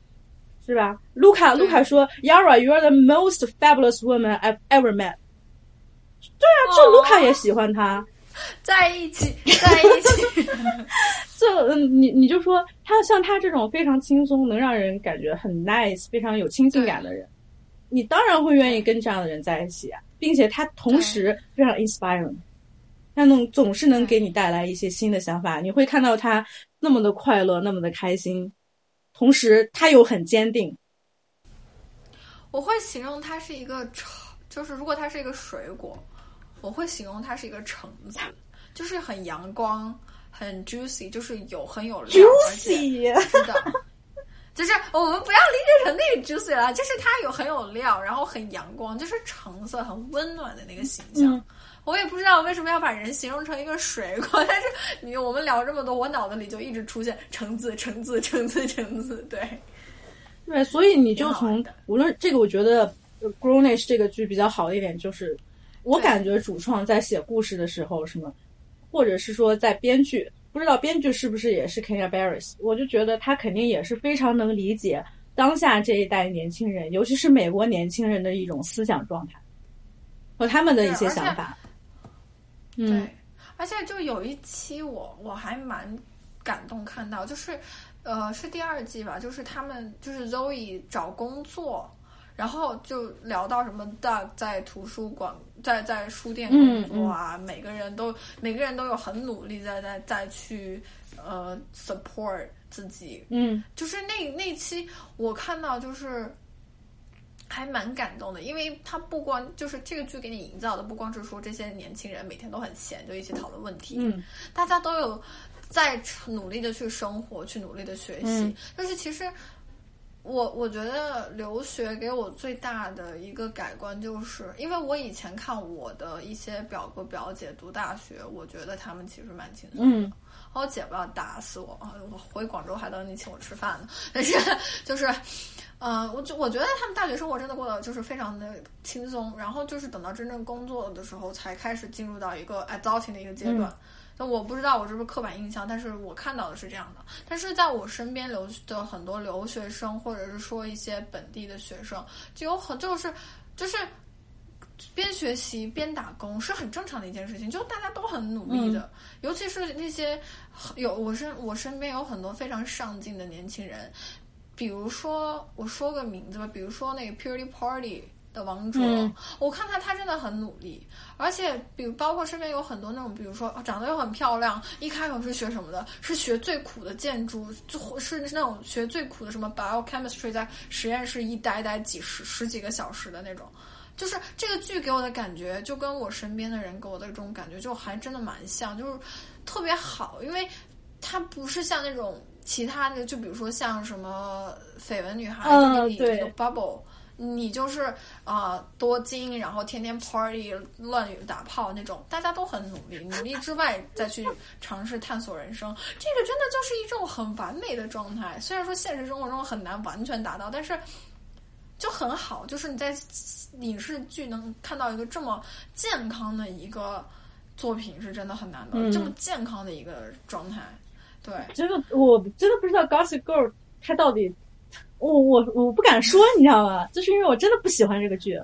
是吧？卢卡卢卡说：“Yara，you are the most fabulous woman I've ever met。”对啊，就卢卡也喜欢他，在一起，在一起。就嗯，你你就说他像他这种非常轻松，能让人感觉很 nice，非常有亲近感的人，你当然会愿意跟这样的人在一起啊，并且他同时非常 inspiring，他能总是能给你带来一些新的想法。你会看到他那么的快乐，那么的开心，同时他又很坚定。我会形容他是一个橙，就是如果他是一个水果。我会形容它是一个橙子，就是很阳光，很 juicy，就是有很有料，juicy，是的，就是我们不要理解成那个 juicy 了，就是它有很有料，然后很阳光，就是橙色，很温暖的那个形象。我也不知道为什么要把人形容成一个水果，但是你我们聊这么多，我脑子里就一直出现橙子，橙子，橙子，橙子，对，对，所以你就从无论这个，我觉得《Grownish》这个剧比较好的一点就是。我感觉主创在写故事的时候，什么，或者是说在编剧，不知道编剧是不是也是 Kenya Barris，我就觉得他肯定也是非常能理解当下这一代年轻人，尤其是美国年轻人的一种思想状态和他们的一些想法。对，而且就有一期我我还蛮感动，看到就是呃是第二季吧，就是他们就是 Zoe 找工作。然后就聊到什么大在图书馆在在书店工作啊，每个人都每个人都有很努力在在在去呃 support 自己，嗯，就是那那期我看到就是还蛮感动的，因为他不光就是这个剧给你营造的不光是说这些年轻人每天都很闲就一起讨论问题，嗯，大家都有在努力的去生活去努力的学习，但是其实。我我觉得留学给我最大的一个改观，就是因为我以前看我的一些表哥表姐读大学，我觉得他们其实蛮轻松的。我姐不要打死我，我回广州还等你请我吃饭呢。但是就是，嗯，我就我觉得他们大学生活真的过得就是非常的轻松，然后就是等到真正工作的时候，才开始进入到一个 adulting 的一个阶段。那我不知道我是不是刻板印象，但是我看到的是这样的。但是在我身边留的很多留学生，或者是说一些本地的学生，就有很就是就是边学习边打工是很正常的一件事情，就大家都很努力的。尤其是那些有我身我身边有很多非常上进的年轻人，比如说我说个名字吧，比如说那个 Purity Party。的王者，我看他他真的很努力，而且比如包括身边有很多那种，比如说长得又很漂亮，一开口是学什么的，是学最苦的建筑，就是那种学最苦的什么 biochemistry，在实验室一待待几十十几个小时的那种，就是这个剧给我的感觉，就跟我身边的人给我的这种感觉，就还真的蛮像，就是特别好，因为它不是像那种其他的，就比如说像什么绯闻女孩那里那个 bubble。你就是啊，多金，然后天天 party 乱打炮那种，大家都很努力，努力之外再去尝试探索人生，这个真的就是一种很完美的状态。虽然说现实生活中很难完全达到，但是就很好。就是你在影视剧能看到一个这么健康的一个作品，是真的很难的。这么健康的一个状态，对，真的，我真的不知道《Gossip Girl》它到底。我我我不敢说，你知道吗？就是因为我真的不喜欢这个剧。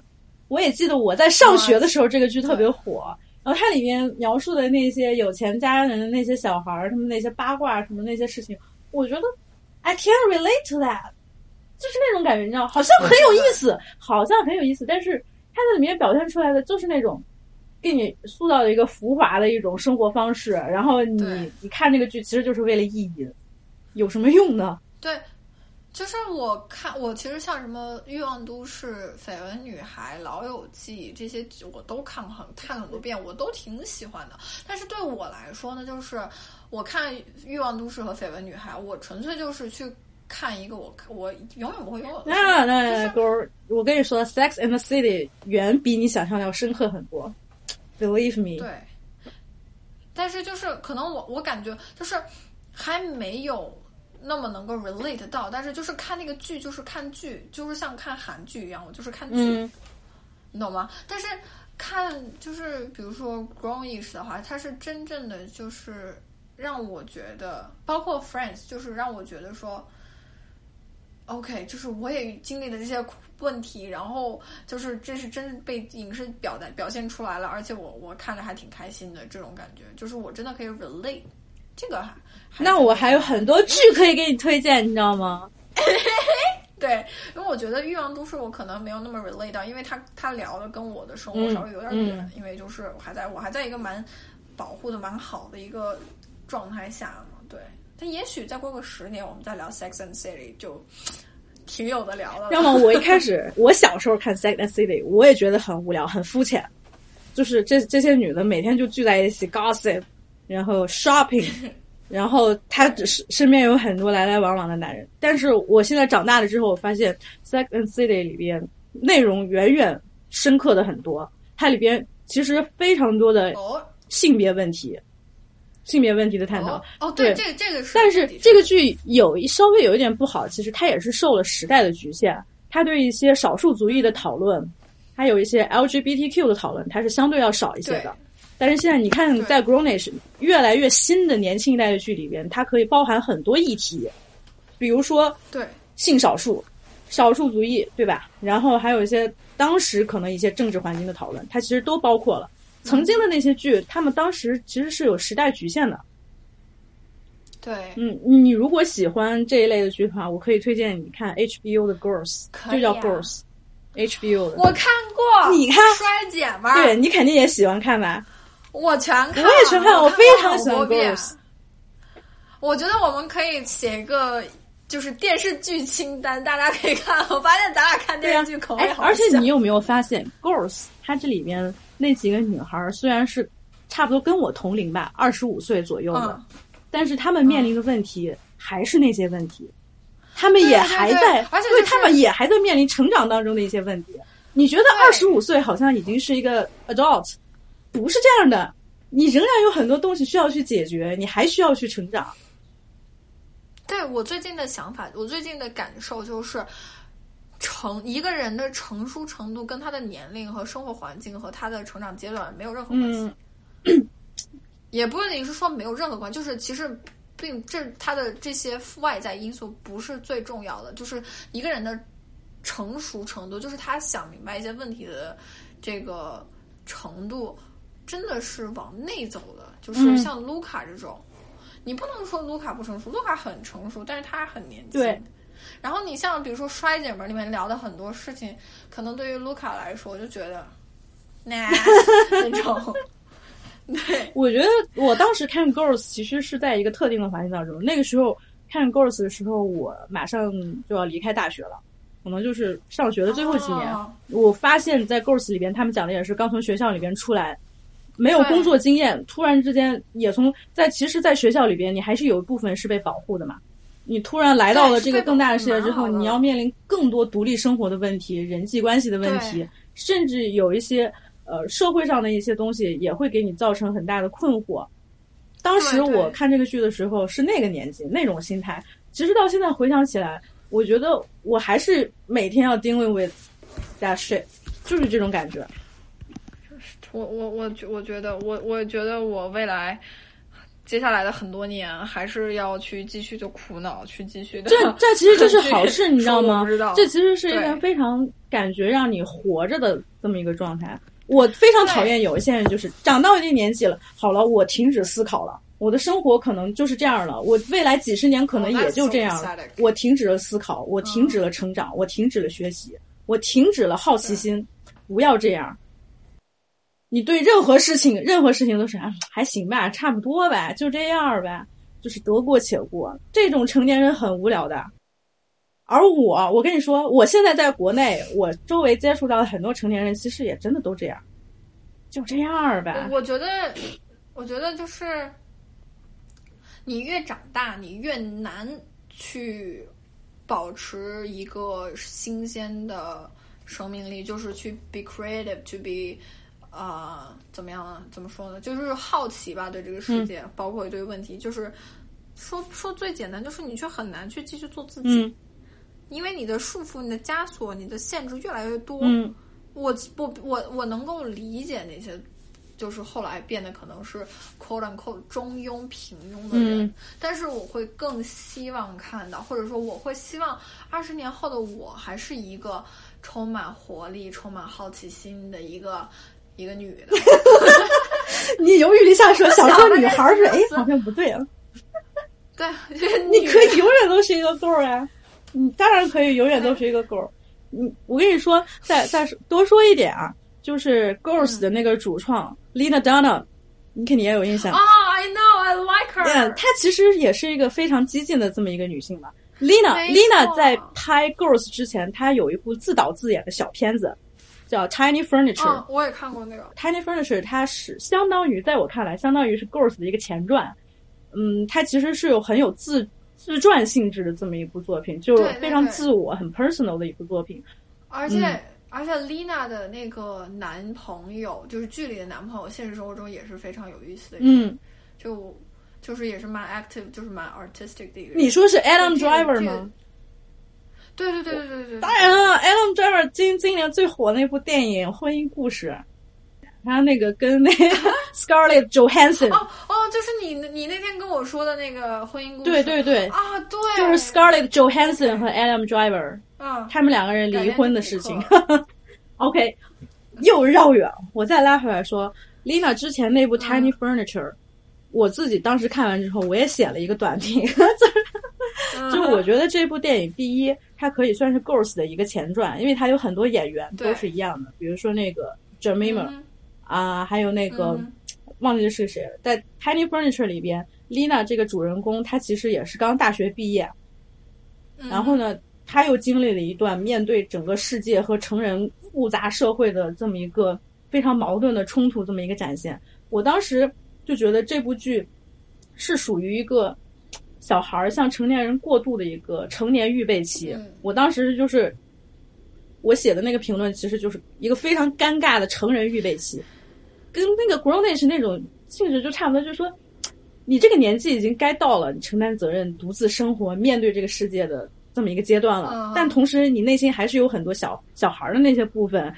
我也记得我在上学的时候，这个剧特别火。然后它里面描述的那些有钱家人的那些小孩儿，他们那些八卦什么那些事情，我觉得 I can't relate to that，就是那种感觉，你知道，好像很有意思，好像很有意思。但是它在里面表现出来的就是那种给你塑造的一个浮华的一种生活方式。然后你你看这个剧，其实就是为了意淫，有什么用呢？对。就是我看，我其实像什么《欲望都市》《绯闻女孩》《老友记》这些，我都看很看很多遍，我都挺喜欢的。但是对我来说呢，就是我看《欲望都市》和《绯闻女孩》，我纯粹就是去看一个我我永远不会拥有。那那勾儿，我跟你说，《Sex and the City》远比你想象的要深刻很多，Believe me。对。但是就是可能我我感觉就是还没有。那么能够 relate 到，但是就是看那个剧，就是看剧，就是像看韩剧一样，我就是看剧，你懂吗？但是看就是比如说 Grownish 的话，它是真正的就是让我觉得，包括 Friends，就是让我觉得说，OK，就是我也经历了这些问题，然后就是这是真被影视表达表现出来了，而且我我看着还挺开心的这种感觉，就是我真的可以 relate 这个。那我还有很多剧可以给你推荐，你知道吗？对，因为我觉得《欲望都市》我可能没有那么 relate 到，因为他他聊的跟我的生活稍微有点远，因为就是我还在我还在一个蛮保护的蛮好的一个状态下嘛。对，但也许再过个十年，我们再聊《Sex and City》就挺有的聊了。要么我一开始 我小时候看《Sex and City》，我也觉得很无聊、很肤浅，就是这这些女的每天就聚在一起 gossip，然后 shopping。然后他只是身边有很多来来往往的男人，但是我现在长大了之后，我发现《Second City》里边内容远远深刻的很多，它里边其实非常多的性别问题，性别问题的探讨。哦，对，这个这个是。但是这个剧有一稍微有一点不好，其实它也是受了时代的局限，它对一些少数族裔的讨论，还有一些 LGBTQ 的讨论，它是相对要少一些的。但是现在你看，在 Grownish 越来越新的年轻一代的剧里边，它可以包含很多议题，比如说对性少数、少数族裔，对吧？然后还有一些当时可能一些政治环境的讨论，它其实都包括了。曾经的那些剧，他们当时其实是有时代局限的。对，嗯，你如果喜欢这一类的剧的话，我可以推荐你看 HBO 的 Girls，就叫 Girls，HBO 的。我看过，你看衰姐们，对你肯定也喜欢看吧？我全看，我也全看，我非常喜欢 Girls。我觉得我们可以写一个就是电视剧清单，大家可以看。我发现咱俩看电视剧口味好而且你有没有发现，Girls 它这里面那几个女孩虽然是差不多跟我同龄吧，二十五岁左右的，但是她们面临的问题还是那些问题。他们也还对在，而且就是对他们也还在面临成长当中的一些问题。你觉得二十五岁好像已经是一个 adult，不是这样的，你仍然有很多东西需要去解决，你还需要去成长。对我最近的想法，我最近的感受就是，成一个人的成熟程度跟他的年龄和生活环境和他的成长阶段没有任何关系，嗯。也不一定是说没有任何关系，就是其实并这他的这些外在因素不是最重要的，就是一个人的成熟程度，就是他想明白一些问题的这个程度，真的是往内走的，就是嗯像卢卡这种。你不能说卢卡不成熟，卢卡很成熟，但是他很年轻。对。然后你像比如说《衰姐们》里面聊的很多事情，可能对于卢卡来说，我就觉得，那 那种，对，我觉得我当时看 Girls 其实是在一个特定的环境当中，那个时候看 Girls 的时候，我马上就要离开大学了，可能就是上学的最后几年。哦我发现，在 Girls 里边，他们讲的也是刚从学校里边出来，没有工作经验，突然之间也从在其实，在学校里边，你还是有一部分是被保护的嘛。你突然来到了这个更大的世界之后，你要面临更多独立生活的问题、人际关系的问题，甚至有一些呃社会上的一些东西也会给你造成很大的困惑。当时我看这个剧的时候是那个年纪那种心态，其实到现在回想起来，我觉得我还是每天要 dealing with that shit，就是这种感觉。我我我觉我觉得我我觉得我未来接下来的很多年还是要去继续的苦恼，去继续的。这这其实就是好事，你知道吗不知道？这其实是一个非常感觉让你活着的这么一个状态。我非常讨厌有一些人，就是长到一定年纪了，好了，我停止思考了，我的生活可能就是这样了，我未来几十年可能也就这样 Oh, 了。我停止了思考，我停止了成长，我停止了学习，我停止了好奇心。不要这样。你对任何事情，任何事情都是啊，还行吧，差不多吧，就这样呗，就是得过且过。这种成年人很无聊的。而我，我跟你说，我现在在国内，我周围接触到的很多成年人，其实也真的都这样，就这样呗。我觉得，我觉得就是你越长大，你越难去保持一个新鲜的生命力，就是去 be creative，to be 啊、呃，怎么样啊？怎么说呢？就是好奇吧，对这个世界，嗯、包括对问题，就是说说最简单，就是你却很难去继续做自己。嗯因为你的束缚、你的枷锁、你的限制越来越多，嗯，我我我我能够理解那些，就是后来变得可能是 quote unquote 中庸平庸的人，嗯、但是我会更希望看到，或者说我会希望二十年后的我还是一个充满活力、充满好奇心的一个一个女的。你犹豫了一下说，想说女孩是哎，好像不对啊。对，你可以永远都是一个 girl 呀。你当然可以永远都是一个 girl。你我跟你说，再再多说一点啊，就是 Girls 的那个主创、嗯、Lena Dunham，你肯定也有印象啊、oh,，I know, I like her。yeah, 她其实也是一个非常激进的这么一个女性吧。Lena Lena 在拍 Girls 之前，她有一部自导自演的小片子，叫 Tiny Furniture。哦，我也看过那个 Tiny Furniture，它是相当于在我看来，相当于是 Girls 的一个前传。嗯，它其实是有很有自。自传性质的这么一部作品，就非常自我、很 personal 的一部作品。而且、嗯、而且，Lina 的那个男朋友，就是剧里的男朋友，现实生活中也是非常有意思的。嗯，就就是也是蛮 active，就是蛮 artistic 的一个人。你说是 Adam Driver 吗？对对对对对对。当然了，Adam Driver 今今年最火那部电影《婚姻故事》。他那个跟那个 Scarlett Johansson 哦哦，就是你你那天跟我说的那个婚姻故事，对对对。啊，对，就是 Scarlett Johansson 和 Adam Driver，嗯，他们两个人离婚的事情。OK，又绕远，我再拉回来说，Lina 之前那部 Tiny Furniture，、嗯、我自己当时看完之后，我也写了一个短评，就是我觉得这部电影，第一，它可以算是 Girls 的一个前传，因为它有很多演员都是一样的，比如说那个 Jemima。嗯啊，还有那个、嗯、忘记是谁了，在 Tiny Furniture 里边，Lina 这个主人公，她其实也是刚大学毕业，嗯、然后呢，她又经历了一段面对整个世界和成人复杂社会的这么一个非常矛盾的冲突，这么一个展现。我当时就觉得这部剧是属于一个小孩儿向成年人过渡的一个成年预备期。嗯我当时就是我写的那个评论，其实就是一个非常尴尬的成人预备期，跟那个 grown age 那种性质就差不多，就是说你这个年纪已经该到了你承担责任、独自生活、面对这个世界的这么一个阶段了。嗯但同时，你内心还是有很多小小孩儿的那些部分。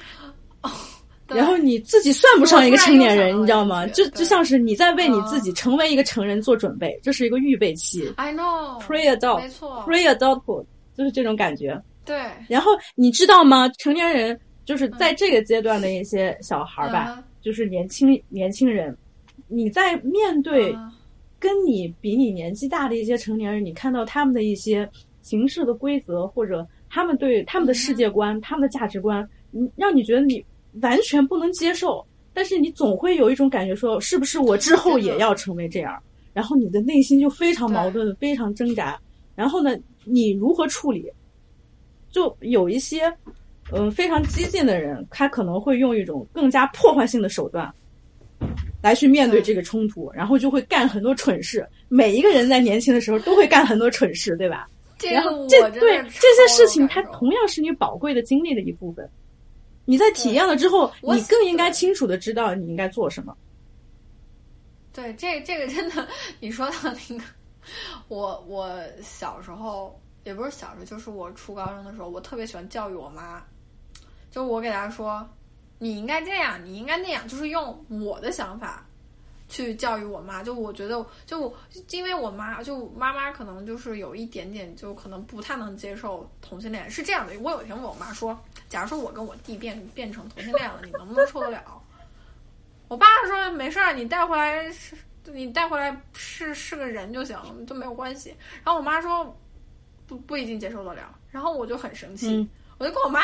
对。然后你自己算不上一个成年人，你知道吗？就就像是你在为你自己嗯。成为一个成人做准备，这是一个预备期。I know，，pre adult 没错。Pre adulthood 就是这种感觉。对，然后你知道吗？成年人就是在这个阶段的一些小孩儿吧，嗯。就是年轻年轻人，你在面对嗯。跟你比你年纪大的一些成年人，你看到他们的一些行事的规则，或者他们对他们的世界观、他们的价值观，你让你觉得你完全不能接受，但是你总会有一种感觉说，是不是我之后也要成为这样？然后你的内心就非常矛盾，非常挣扎。然后呢，你如何处理？就有一些，嗯、非常激进的人，他可能会用一种更加破坏性的手段，来去面对这个冲突，然后就会干很多蠢事。每一个人在年轻的时候都会干很多蠢事，对吧？然这个我后这对这些事情，它同样是你宝贵的经历的一部分。你在体验了之后，我你更应该清楚的知道你应该做什么。对，这这个真的，你说到那个，我我小时候也不是小时候，就是我初高中的时候，我特别喜欢教育我妈，就我给她说，你应该这样，你应该那样，就是用我的想法去教育我妈。就我觉得，就因为我妈，就妈妈可能就是有一点点，就可能不太能接受同性恋。是这样的，我有一天问我妈说，假如说我跟我弟变变成同性恋了，你能不能受得了？我爸说没事儿，你带回来是，你带回来是是个人就行，就没有关系。然后我妈说不不一定接受得了，然后我就很生气，嗯我就跟我妈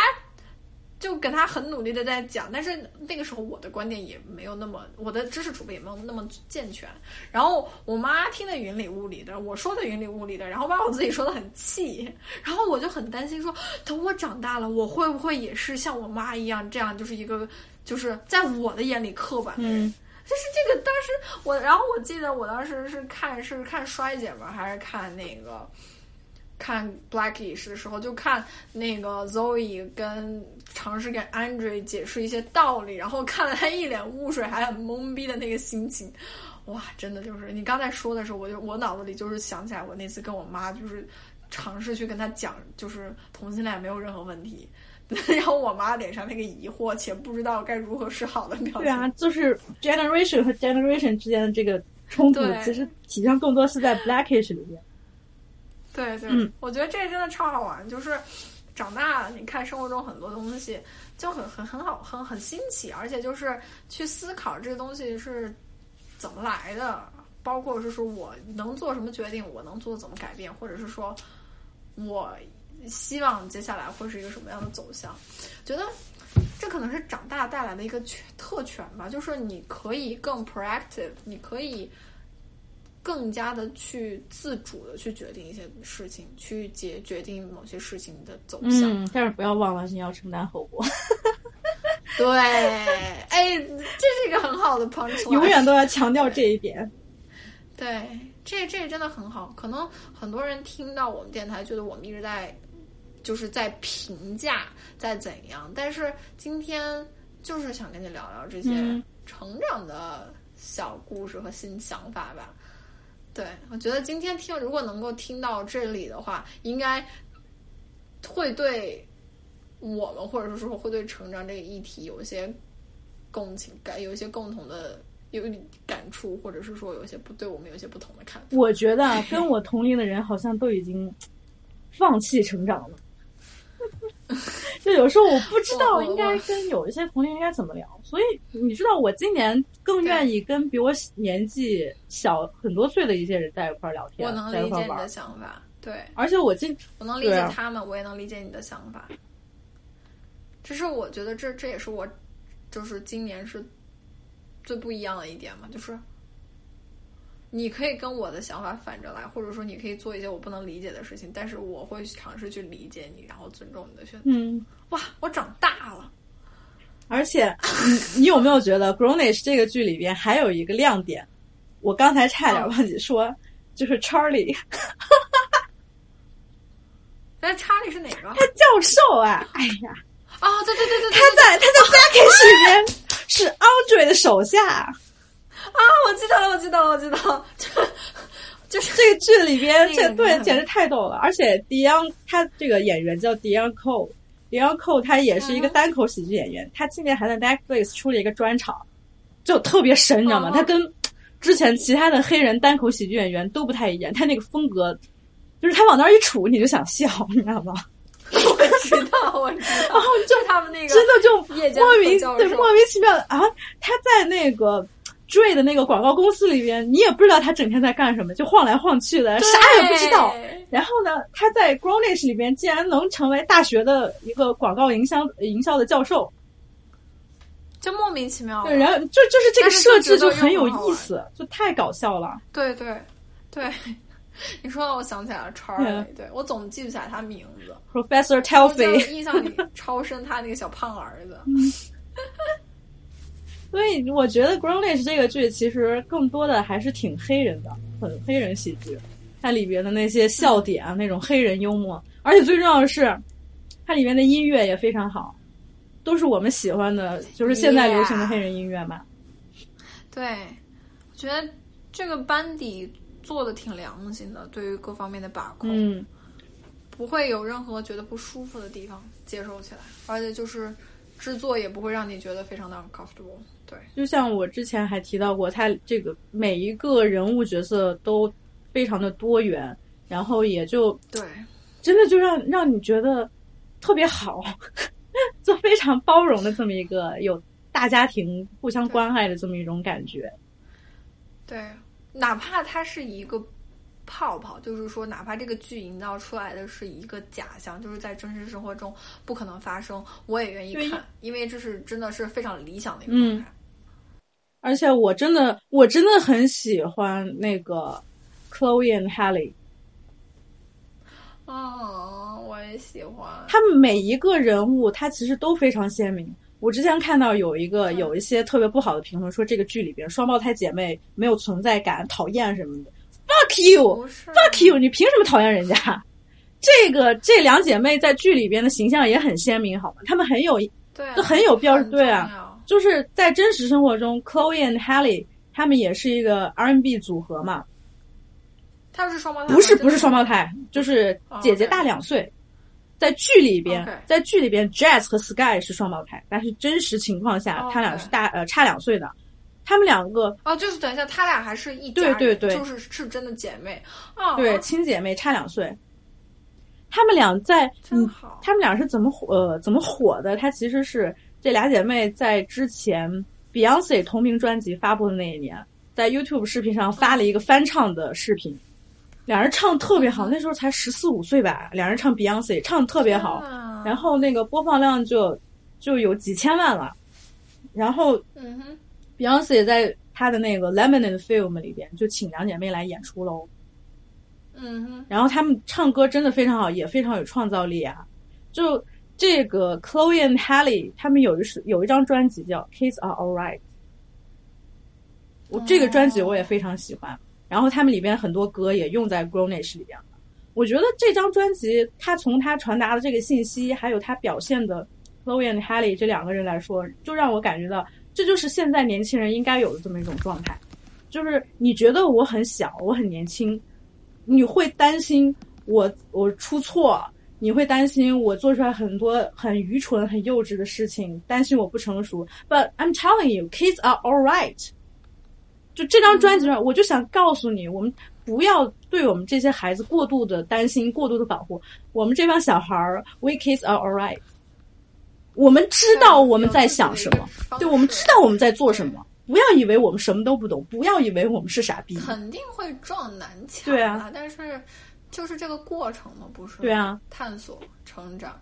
就跟她很努力的在讲，但是那个时候我的观点也没有那么，我的知识储备也没有那么健全。然后我妈听得云里雾里的，我说的云里雾里的，然后把我自己说的很气，然后我就很担心说，等我长大了，我会不会也是像我妈一样，这样就是一个就是在我的眼里刻板的人。就是这个，当时我，然后我记得我当时是看是看衰姐们儿还是看那个看 Blackish 的时候，就看那个 Zoe 跟尝试给 Andre 解释一些道理，然后看了他一脸雾水还很懵逼的那个心情，哇，真的就是你刚才说的时候，我就我脑子里就是想起来我那次跟我妈就是尝试去跟她讲，就是同性恋没有任何问题。然后我妈脸上那个疑惑且不知道该如何是好的表情，对啊，就是 generation 和 generation 之间的这个冲突，其实体现更多是在 Blackish 里面。对对，嗯我觉得这真的超好玩，就是长大了，你看生活中很多东西就很很很好，很很新奇，而且就是去思考这个东西是怎么来的，包括是说我能做什么决定，我能做怎么改变，或者是说我希望接下来会是一个什么样的走向，觉得。这可能是长大带来的一个权特权吧，就是你可以更 proactive，你可以更加的去自主的去决定一些事情，去决决定某些事情的走向。嗯，但是不要忘了你要承担后果，对，哎，这是一个很好的 punch，永远都要强调这一点。对，这这真的很好。可能很多人听到我们电台，觉得我们一直在就是在评价，在怎样，但是今天就是想跟你聊聊这些嗯成长的小故事和新想法吧。对，我觉得今天听，如果能够听到这里的话，应该会对我们，或者是说会对成长这个议题有一些共情感，有一些共同的有感触，或者是说有一些不对我们有一些不同的看法。我觉得啊跟我同龄的人好像都已经放弃成长了。就有时候我不知道应该跟有一些同龄人应该怎么聊，所以你知道我今年更愿意跟比我年纪小很多岁的一些人在一块儿聊天，我能理解你的。想法，对而且我今我能理解他们，我也能理解你的想法。只是我觉得这这也是我，就是今年是最不一样的一点嘛，就是你可以跟我的想法反着来，或者说你可以做一些我不能理解的事情，但是我会尝试去理解你，然后尊重你的选择。嗯，哇，我长大了，而且你你有没有觉得《Grownish》这个剧里边还有一个亮点？我刚才差点忘记说，就是 Charlie，那查理是哪个？他教授啊，哎呀，哦，对对对对对，他在他在 Blackish 里边是 Audrey 的手下。啊，我记得了，我记得了，我记得了，就就是这个剧里边，这对简直太逗了。而且 Dion 他这个演员叫 Dion Cole，Dion Cole 他也是一个嗯单口喜剧演员，他今年还在 Netflix 出了一个专场，就特别神，你知道吗？哦他跟之前其他的黑人单口喜剧演员都不太一样，他那个风格就是他往那儿一杵，你就想笑，你知道吗？我知道，我知道，就他们那个真的就莫名对莫名其妙的啊！他在那个 Dre 的那个广告公司里边，你也不知道他整天在干什么，就晃来晃去的，啥也不知道。对然后呢，他在 Grownish 里边竟然能成为大学的一个广告营销营销的教授，就莫名其妙。对，然后就就是这个设置就很有意思，就太搞笑了。对对对，你说到我想起来了，Charlie，对我总记不起来他名字。Professor Telfy，就印象里超深，他那个小胖儿子。所以我觉得 Grownish 这个剧其实更多的还是挺黑人的，很黑人喜剧。它里边的那些笑点啊，那种黑人幽默，而且最重要的是，它里面的音乐也非常好，都是我们喜欢的，就是现在流行的黑人音乐嘛。对，我觉得这个班底做的挺良心的，对于各方面的把控，嗯，不会有任何觉得不舒服的地方，接受起来，而且就是制作也不会让你觉得非常的 uncomfortable。对，就像我之前还提到过，他这个每一个人物角色都非常的多元，然后也就对，真的就让让你觉得特别好，就非常包容的这么一个有大家庭互相关爱的这么一种感觉。对，哪怕它是一个泡泡，就是说，哪怕这个剧营造出来的是一个假象，就是在真实生活中不可能发生，我也愿意对看，因为这是真的是非常理想的一个状态。而且我真的我真的很喜欢那个 Chloe and Halle，哦，我也喜欢。他们每一个人物他其实都非常鲜明。我之前看到有一个嗯有一些特别不好的评论，说这个剧里边双胞胎姐妹没有存在感，讨厌什么的。Fuck you，fuck you！你凭什么讨厌人家？这个这两姐妹在剧里边的形象也很鲜明，好吗？她们很有，对啊，都很有标很对啊就是在真实生活中，Chloe and Halle 他们也是一个 R&B 组合嘛，他们是双胞胎，不是不是双胞胎，就是姐姐大两岁。在剧里边在剧里边，Jazz 和 Sky 是双胞胎，但是真实情况下，哦他俩是大呃差两岁的。他们两个哦，就是等一下，他俩还是一家，对对对就是是真的姐妹。哦，对亲姐妹差两岁，他们俩在嗯真好。他们俩是怎么火呃怎么火的？他其实是这俩姐妹在之前 Beyonce 同名专辑发布的那一年，在 YouTube 视频上发了一个翻唱的视频，两人唱特别好，那时候才十四五岁吧，两人唱 Beyonce 唱的特别好，啊然后那个播放量就就有几千万了，然后嗯哼，Beyonce 也在她的那个 Lemonade Film 里边就请两姐妹来演出喽。嗯哼，然后他们唱歌真的非常好，也非常有创造力啊。就这个 Chloe and Halle，他们有一首有一张专辑叫《Kids Are Alright》，我这个专辑我也非常喜欢。然后他们里边很多歌也用在 Grownish 里边了。我觉得这张专辑，它从它传达的这个信息，还有它表现的 Chloe and Halle 这两个人来说，就让我感觉到这就是现在年轻人应该有的这么一种状态。就是你觉得我很小，我很年轻，你会担心我我出错，你会担心我做出来很多很愚蠢、很幼稚的事情，担心我不成熟。But I'm telling you, kids are all right。就这张专辑上，我就想告诉你，我们不要对我们这些孩子过度的担心、过度的保护。我们这帮小孩儿，we kids are all right。我们知道我们在想什么，对，我们知道我们在做什么。不要以为我们什么都不懂，不要以为我们是傻逼。肯定会撞南墙，对啊，但是就是这个过程嘛，不是？对啊，探索、成长。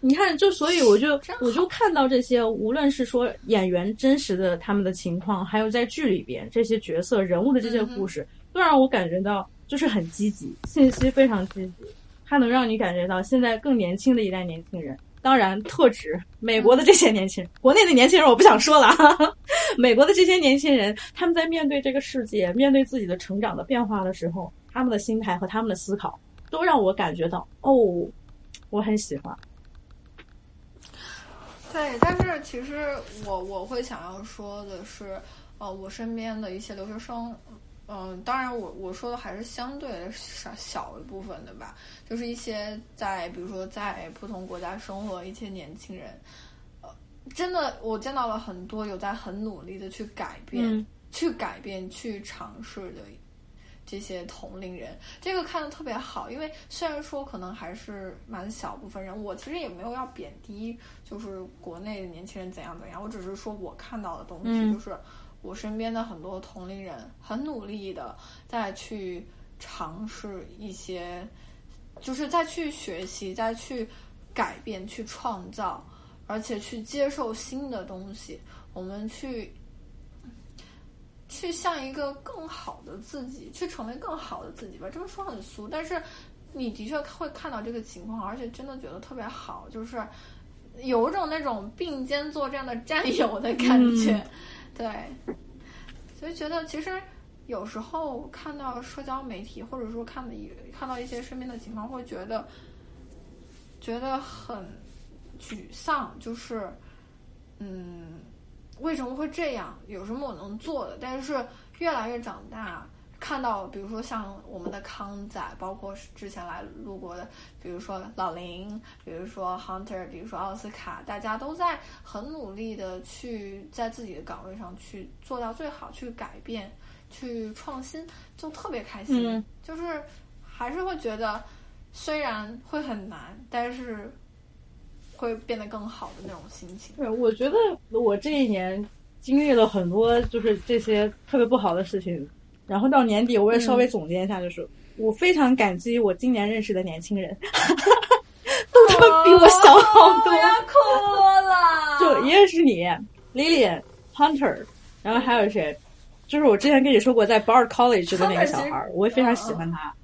你看，就所以我就我就看到这些，无论是说演员真实的他们的情况，还有在剧里边这些角色人物的这些故事，都让我感觉到就是很积极，信息非常积极，它能让你感觉到现在更年轻的一代年轻人当然特指美国的这些年轻人，国内的年轻人我不想说了。美国的这些年轻人，他们在面对这个世界、面对自己的成长的变化的时候，他们的心态和他们的思考，都让我感觉到哦，我很喜欢。对，但是其实我我会想要说的是，呃，我身边的一些留学生。嗯，当然，我我说的还是相对少小一部分的吧，就是一些在比如说在不同国家生活一些年轻人，呃，真的我见到了很多有在很努力的去改变、去改变、去尝试的这些同龄人，这个看的特别好。因为虽然说可能还是蛮小部分人，我其实也没有要贬低，就是国内的年轻人怎样怎样，我只是说我看到的东西就是。我身边的很多同龄人很努力的在去尝试一些，就是再去学习，再去改变、去创造，而且去接受新的东西。我们去去向一个更好的自己，去成为更好的自己吧。这么说很俗，但是你的确会看到这个情况，而且真的觉得特别好，就是有一种那种并肩作战的战友的感觉。对，所以觉得其实有时候看到社交媒体，或者说看的看到一些身边的情况，会觉得觉得很沮丧。就是，嗯，为什么会这样？有什么我能做的？但是越来越长大。看到，比如说像我们的康仔，包括之前来录过的，比如说老林，比如说 Hunter，比如说奥斯卡，大家都在很努力的去在自己的岗位上去做到最好，去改变，去创新，就特别开心。就是还是会觉得，虽然会很难，但是会变得更好的那种心情。对，我觉得我这一年经历了很多，就是这些特别不好的事情。然后到年底，我也稍微总结一下，就是我非常感激我今年认识的年轻人，都他妈比我小好多。我要哭了。就一个是你，Lilian Hunter，然后还有谁？就是我之前跟你说过在 Bard College 的那个小孩，我也非常喜欢他。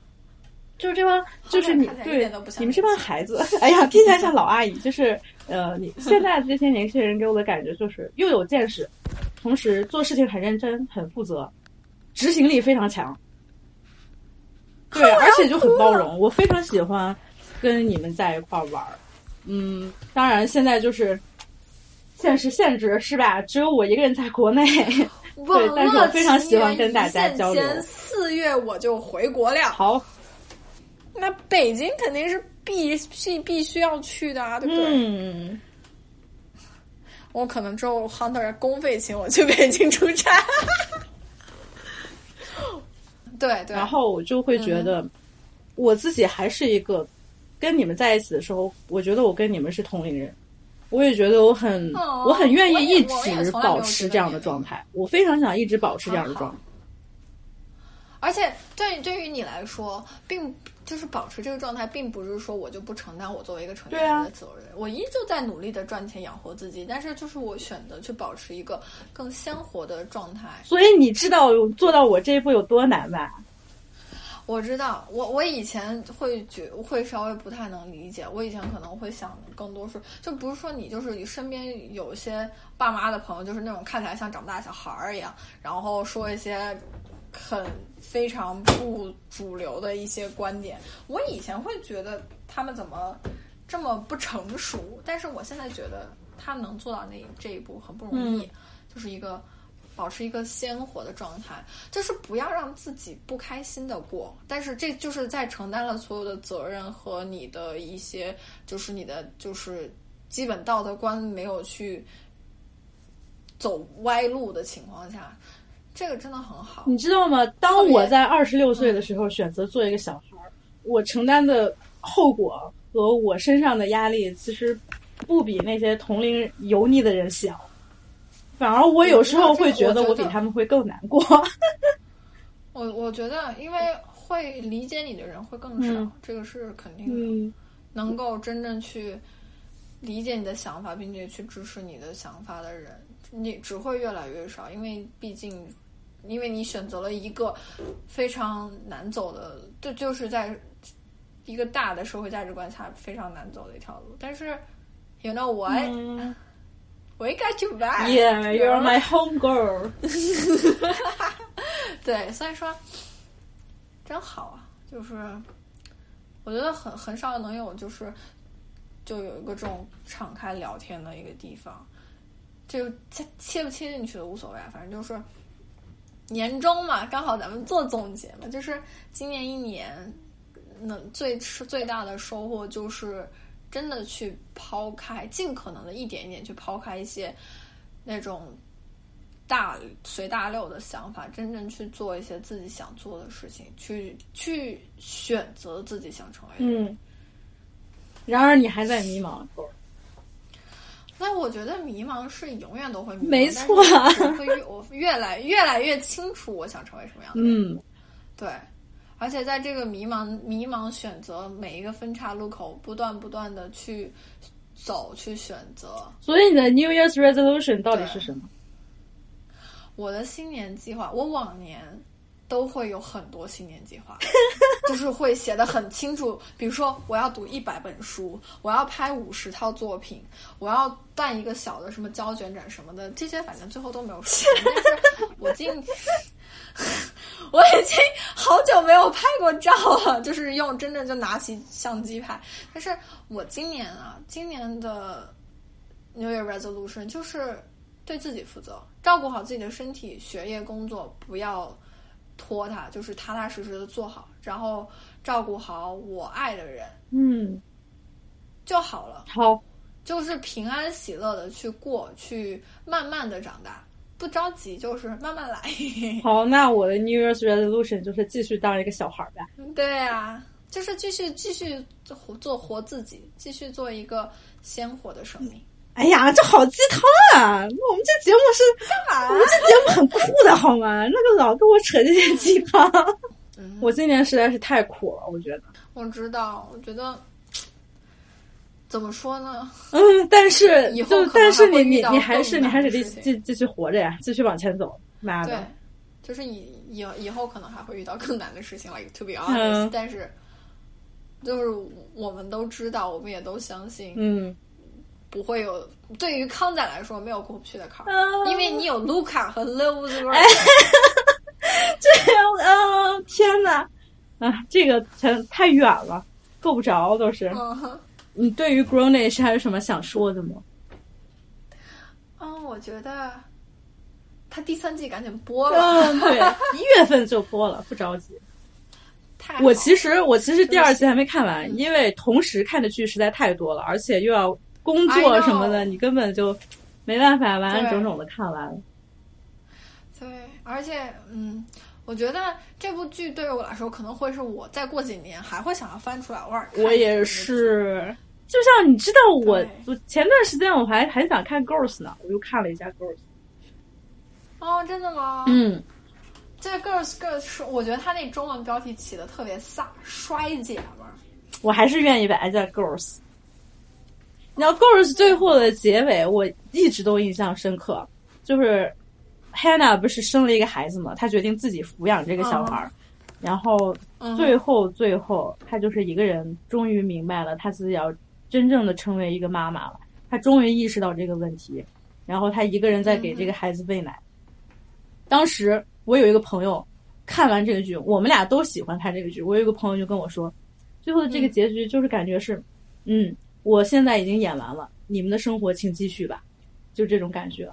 就是这帮，就是你对你们这帮孩子，哎呀，听起来像老阿姨。就是 呃，你现在这些年轻人给我的感觉就是又有见识，同时做事情很认真、很负责。执行力非常强，对，而且就很包容。我非常喜欢跟你们在一块玩儿。嗯，当然现在就是现实限制是吧？只有我一个人在国内，对，但是我非常喜欢跟大家交流。四月我就回国了。好，那北京肯定是必必必须要去的啊，对不对？嗯，我可能之后 Hunter 公费请我去北京出差。对对，然后我就会觉得，我自己还是一个跟你们在一起的时候，我觉得我跟你们是同龄人，我也觉得我很，我很愿意一直保持这样的状态，我非常想一直保持这样的状态。而且，对对于你来说，并就是保持这个状态，并不是说我就不承担我作为一个成年人的责任，我依旧在努力的赚钱养活自己，但是就是我选择去保持一个更鲜活的状态。所以你知道做到我这一步有多难吧？我知道，我我以前会觉会稍微不太能理解，我以前可能会想更多是，就不是说你就是你身边有些爸妈的朋友，就是那种看起来像长不大的小孩儿一样，然后说一些。很非常不主流的一些观点，我以前会觉得他们怎么这么不成熟，但是我现在觉得他能做到那这一步很不容易，就是一个保持一个鲜活的状态，就是不要让自己不开心的过，但是这就是在承担了所有的责任和你的一些，就是你的就是基本道德观没有去走歪路的情况下。这个真的很好，你知道吗？当我在二十六岁的时候选择做一个小孩儿，我承担的后果和我身上的压力，其实不比那些同龄油腻的人小。反而我有时候会觉得我比他们会更难过。我我觉得，因为会理解你的人会更少，这个是肯定的。能够真正去理解你的想法，并且去支持你的想法的人，你只会越来越少，因为毕竟。因为你选择了一个非常难走的，就就是在一个大的社会价值观下非常难走的一条路。但是 You know what? 嗯 We got you back. Yeah, you're my home girl. 对，所以说真好啊，就是我觉得很很少能有，就是就有一个这种敞开聊天的一个地方，这个切切不切进去的无所谓啊，反正就是年终嘛，刚好咱们做总结嘛，就是今年一年，能最最大的收获就是真的去抛开，尽可能的一点一点去抛开一些那种。大随大流的想法，真正去做一些自己想做的事情，去去选择自己想成为的人。嗯，然而你还在迷茫。那我觉得迷茫是永远都会迷茫，没错啊 会越我越来越来越清楚我想成为什么样的人。嗯，对，而且在这个迷茫迷茫选择每一个分岔路口，不断不断的去走，去选择。所以你的 New Year's Resolution 到底是什么？我的新年计划，我往年都会有很多新年计划，就是会写的很清楚。比如说，我要读一百本书，我要拍五十套作品，我要办一个小的什么胶卷展什么的，这些反正最后都没有实现。但是我今，我已经好久没有拍过照了，就是用真正就拿起相机拍。但是我今年啊，今年的 New Year Resolution 就是。对自己负责，照顾好自己的身体、学业、工作，不要拖他，就是踏踏实实的做好，然后照顾好我爱的人，嗯，就好了。好，就是平安喜乐的去过，去慢慢的长大，不着急，就是慢慢来。好，那我的 New Year's Resolution 就是继续当一个小孩呗。对啊，就是继续继续做做活自己，继续做一个鲜活的生命。哎呀，这好鸡汤啊！我们这节目是干嘛？我们这节目很酷的好吗？那个老跟我扯这些鸡汤，嗯、我今年实在是太苦了，我觉得。我知道，我觉得怎么说呢？嗯，但是以后就但是你你你你还是你还是得继继续活着呀，继续往前走。妈对的，，就是以以以后可能还会遇到更难的事情，like to be honest，、嗯但是就是我们都知道，我们也都相信，嗯，不会有对于康仔来说没有过不去的坎儿，嗯。因为你有卢卡和 Lose 这样，嗯，天呐，啊，这个太太远了，够不着都是。嗯你对于 Grownish 还有什么想说的吗？嗯，我觉得他第三季赶紧播吧，嗯，对，一月份就播了，不着急。太我其实我其实第二季还没看嗯。完，因为同时看的剧实在太多了，而且又要工作什么的，你根本就没办法完完整整的看完。对，而且嗯。我觉得这部剧对于我来说，可能会是我再过几年还会想要翻出来偶尔看。我也。是，就像你知道我，我前段时间我还很想看 Girls 呢，我又看了一下 Girls。哦，真的吗？嗯，这 Girls Girls 是，我觉得他那中文标题起的特别飒，衰姐们儿。我还是愿意把它叫 Girls。你知道 Girls 最后的结尾，我一直都印象深刻，就是 Hannah 不是生了一个孩子嘛，她决定自己抚养这个小孩儿，然后嗯最后最后，她就是一个人终于明白了，她自己要真正的成为一个妈妈了。她终于意识到这个问题，然后她一个人在给这个孩子喂奶。当时我有一个朋友看完这个剧，我们俩都喜欢看这个剧。我有一个朋友就跟我说，最后的这个结局就是感觉是，嗯，我现在已经演完了，你们的生活请继续吧，就这种感觉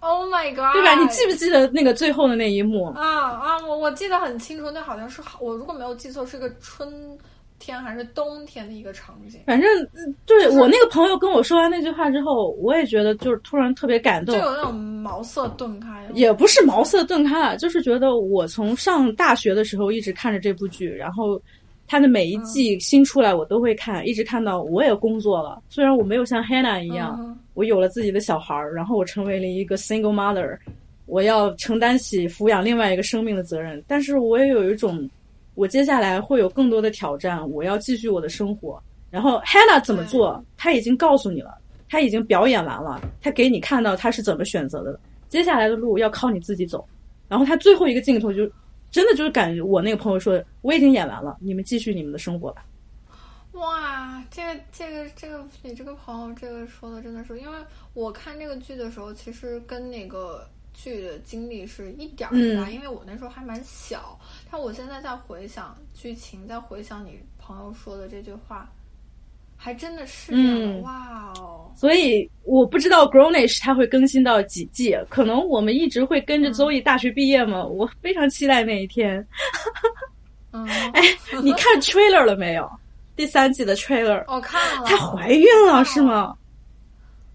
，Oh my god！对吧？你记不记得那个最后的那一幕？啊啊！我我记得很清楚，那好像是我如果没有记错，是个春天还是冬天的一个场景，反正嗯对就是我那个朋友跟我说完那句话之后，我也觉得就是突然特别感动，就有那种茅塞顿开。也不是茅塞顿开啊，就是觉得我从上大学的时候一直看着这部剧，然后它的每一季新出来我都会看，一直看到我也工作了。虽然我没有像 Hannah 一样，嗯我有了自己的小孩儿，然后我成为了一个 single mother，我要承担起抚养另外一个生命的责任，但是我也有一种，我接下来会有更多的挑战，我要继续我的生活。然后 Hannah 怎么做，他已经告诉你了，他已经表演完了，他给你看到他是怎么选择的。接下来的路要靠你自己走。然后他最后一个镜头就真的就是感觉我那个朋友说，我已经演完了，你们继续你们的生活吧。哇，这个这个这个，你这个朋友这个说的真的是，因为我看这个剧的时候，其实跟那个剧的经历是一点儿不搭，因为我那时候还蛮小。但我现在在回想剧情，在回想你朋友说的这句话，还真的是这样。哇哦！所以我不知道《Grownish》它会更新到几季，可能我们一直会跟着 Zoe 大学毕业嘛。我非常期待那一天。嗯，哎，你看 trailer 了没有？第三季的 trailer，我看了，她怀孕了是吗？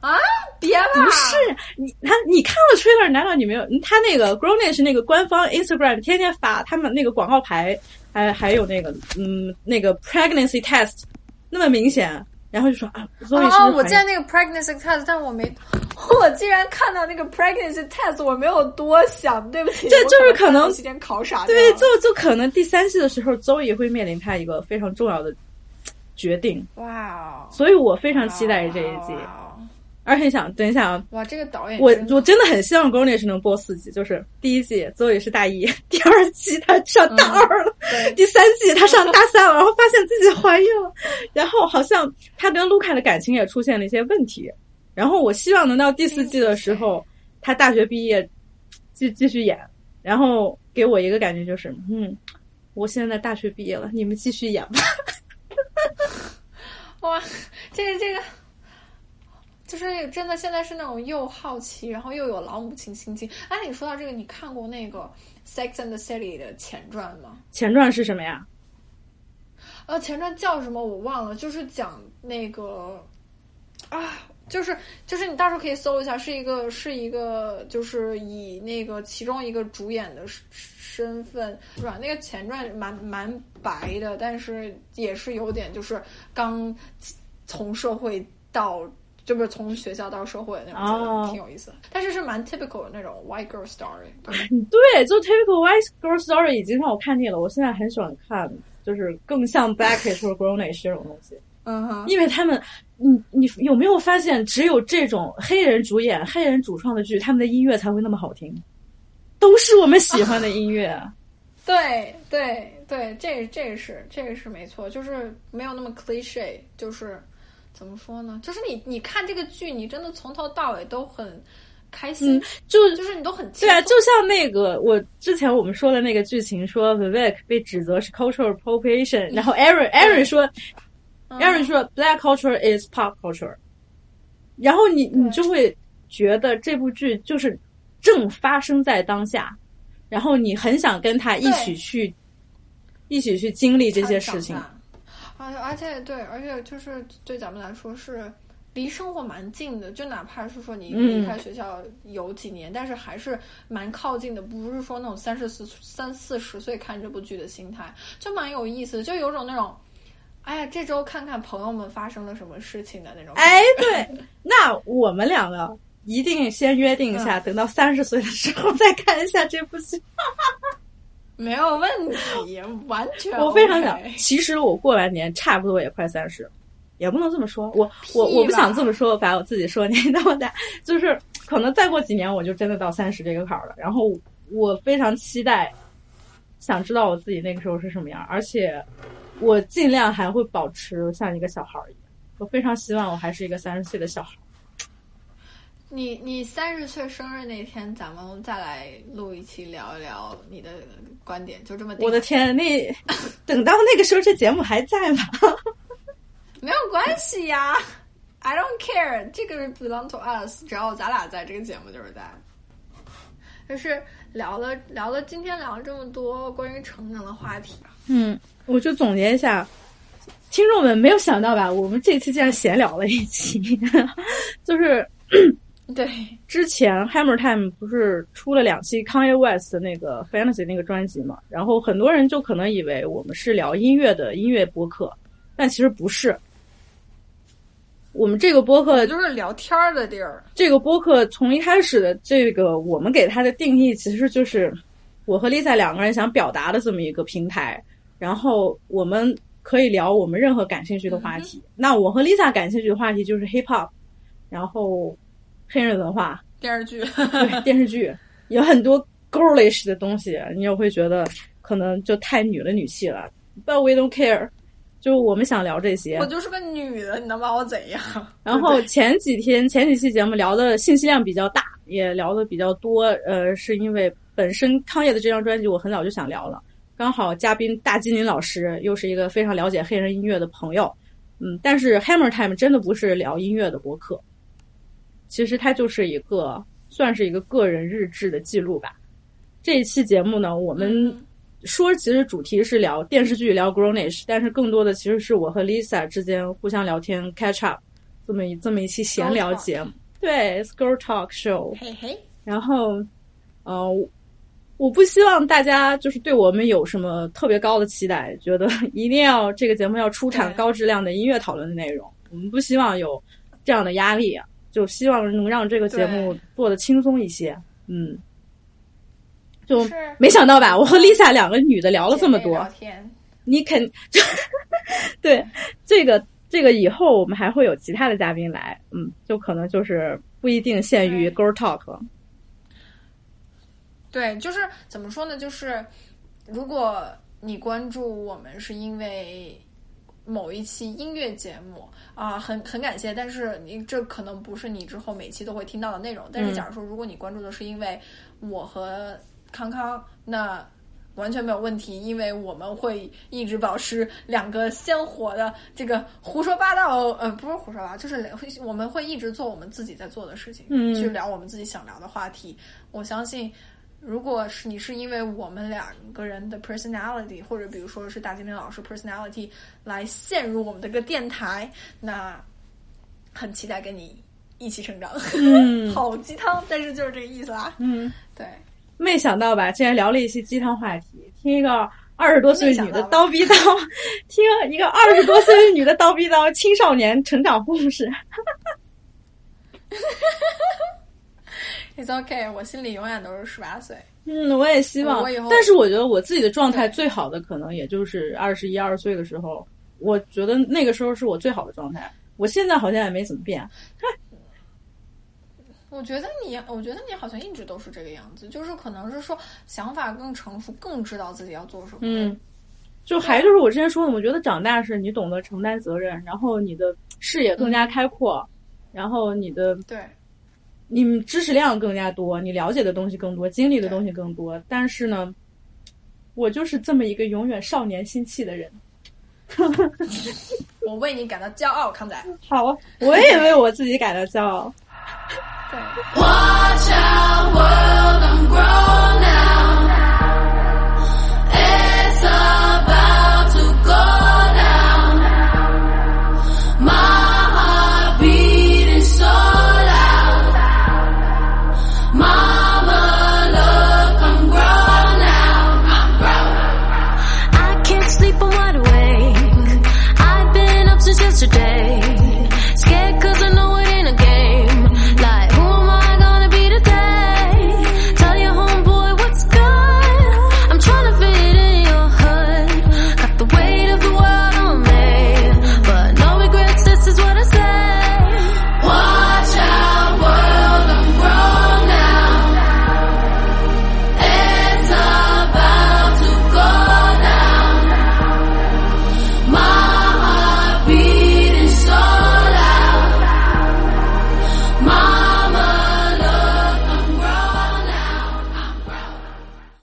啊，别吧！不是你，他你看了 trailer，难道你没有？他那个 Grownish 那个官方 Instagram 天天发他们那个广告牌，还还有那个嗯那个 pregnancy test，那么明显，然后就说啊，啊，我见那个 pregnancy test，但我没，我竟然看到那个 pregnancy test，我没有多想，对不起，这就是可能期间考傻，对，就就可能第三季的时候，周也会面临他一个非常重要的。决定哇！所以我非常期待这一季，而且想等一下啊！哇，这个导演我我真的很希望《Grownish》能播四季，就是第一季 Zoe 是大一，第二季他上大二了，第三季他上大三了，然后发现自己怀孕了，然后好像他跟卢卡的感情也出现了一些问题，然后我希望能到第四季的时候，他大学毕业继继续演，然后给我一个感觉就是，嗯，我现在大学毕业了，你们继续演吧。哇，这个这个，就是真的，现在是那种又好奇，然后又有老母亲心情。哎，你说到这个，你看过那个《Sex and the City》的前传吗？前传是什么呀？呃，前传叫什么我忘了，就是讲那个啊，就是就是你到时候可以搜一下，是一个是一个，就是以那个其中一个主演的。身份是吧？那个前传蛮蛮白的，但是也是有点就是刚从社会到，就不是从学校到社会那种，挺有意思。但是是蛮 typical 的那种 white girl story。对，就 typical white girl story 已经让我看腻了。我现在很喜欢看，就是更像 blackish 或 grownish 这种东西。嗯哼，因为他们，你你有没有发现，只有这种黑人主演、黑人主创的剧，他们的音乐才会那么好听。都是我们喜欢的音乐，对对对，这这是这个是没错，就是没有那么 cliche，就是怎么说呢？就是你你看这个剧，你真的从头到尾都很开心，就就是你都很对啊，就像那个我之前我们说的那个剧情，说 Vivek 被指责是 cultural appropriation，然后 Aaron Aaron 说 Aaron 说 Black culture is pop culture，然后你你就会觉得这部剧就是。正发生在当下，然后你很想跟他一起去，一起去经历这些事情。而而且对，而且就是对咱们来说是离生活蛮近的，就哪怕是说你离开学校有几年，但是还是蛮靠近的。不是说那种三十四三四十岁看这部剧的心态，就蛮有意思，就有种那种，哎呀，这周看看朋友们发生了什么事情的那种。哎，对，那我们两个。一定先约定一下，等到三十岁的时候再看一下这部剧，没有问题，完全。我非常想，其实我过完年差不多也快三十，也不能这么说，我我我不想这么说，把我自己说年纪那么大，就是可能再过几年我就真的到三十这个坎儿了。然后我非常期待，想知道我自己那个时候是什么样，而且我尽量还会保持像一个小孩儿一样。我非常希望我还是一个三十岁的小孩。你你三十岁生日那天，咱们再来录一期聊一聊你的观点，就这么。我的天，那 等到那个时候，这节目还在吗？没有关系呀，I don't care，这个 belong to us，只要咱俩在这个节目就是在。就是聊了聊了，今天聊了这么多关于成长的话题。嗯，我就总结一下，听众们没有想到吧？我们这次竟然闲聊了一期，就是。对，之前 Hammer Time 不是出了两期 Kanye West 的那个 Fantasy 那个专辑嘛？然后很多人就可能以为我们是聊音乐的音乐播客，但其实不是。我们这个播客就是聊天的地儿。这个播客从一开始的这个，我们给它的定义其实就是我和 Lisa 两个人想表达的这么一个平台。然后我们可以聊我们任何感兴趣的话题。那我和 Lisa 感兴趣的话题就是 Hip Hop，然后。黑人文化电视剧，对电视剧有很多 girlish 的东西，你也会觉得可能就太女了女气了。But we don't care，就我们想聊这些。我就是个女的，你能把我怎样？然后前几天前几期节目聊的信息量比较大，也聊的比较多。呃，是因为本身康业的这张专辑我很早就想聊了，刚好嘉宾大金林老师又是一个非常了解黑人音乐的朋友。嗯，但是 Hammer Time 真的不是聊音乐的博客，其实它就是一个算是一个个人日志的记录吧。这一期节目呢，我们说其实主题是聊电视剧，聊 Grownish，但是更多的其实是我和 Lisa 之间互相聊天 catch up 这么一这么一期闲聊节目。对，Girl Talk Show。嘿嘿。然后，呃，我不希望大家就是对我们有什么特别高的期待，觉得 一定要这个节目要出产高质量的音乐讨论的内容。我们不希望有这样的压力啊，就希望能让这个节目做的轻松一些。嗯。就没想到吧？我和 Lisa 两个女的聊了这么多，你肯就 对这个这个以后我们还会有其他的嘉宾来，嗯，就可能就是不一定限于 Girl Talk。对，就是怎么说呢？就是如果你关注我们是因为某一期音乐节目啊，很很感谢，但是你这可能不是你之后每期都会听到的内容。但是假如说如果你关注的是因为我和康康，那完全没有问题，因为我们会一直保持两个鲜活的这个胡说八道，呃，不是胡说八道，就是我们会一直做我们自己在做的事情，嗯，去聊我们自己想聊的话题。我相信，如果是你是因为我们两个人的 personality，或者比如说是大金玲老师 personality 来陷入我们的个电台，那很期待跟你一起成长。嗯，好鸡汤，但是就是这个意思啦。嗯，对。没想到吧，竟然聊了一些鸡汤话题。听一个二十多岁女的叨逼叨，听一个二十多岁女的叨逼叨青少年成长故事。It's okay，我心里永远都是十八岁。嗯，我也希望。但是我觉得我自己的状态最好的可能也就是二十一二岁的时候，我觉得那个时候是我最好的状态。我现在好像也没怎么变。我觉得你，我觉得你好像一直都是这个样子，就是可能是说想法更成熟，更知道自己要做什么。嗯，就还就是我之前说的，我觉得长大是你懂得承担责任，然后你的视野更加开阔，然后你的对，你知识量更加多，你了解的东西更多，经历的东西更多。但是呢，我就是这么一个永远少年心气的人。我为你感到骄傲，康仔。好，我也为我自己感到骄傲。Watch out, world, I'm growing.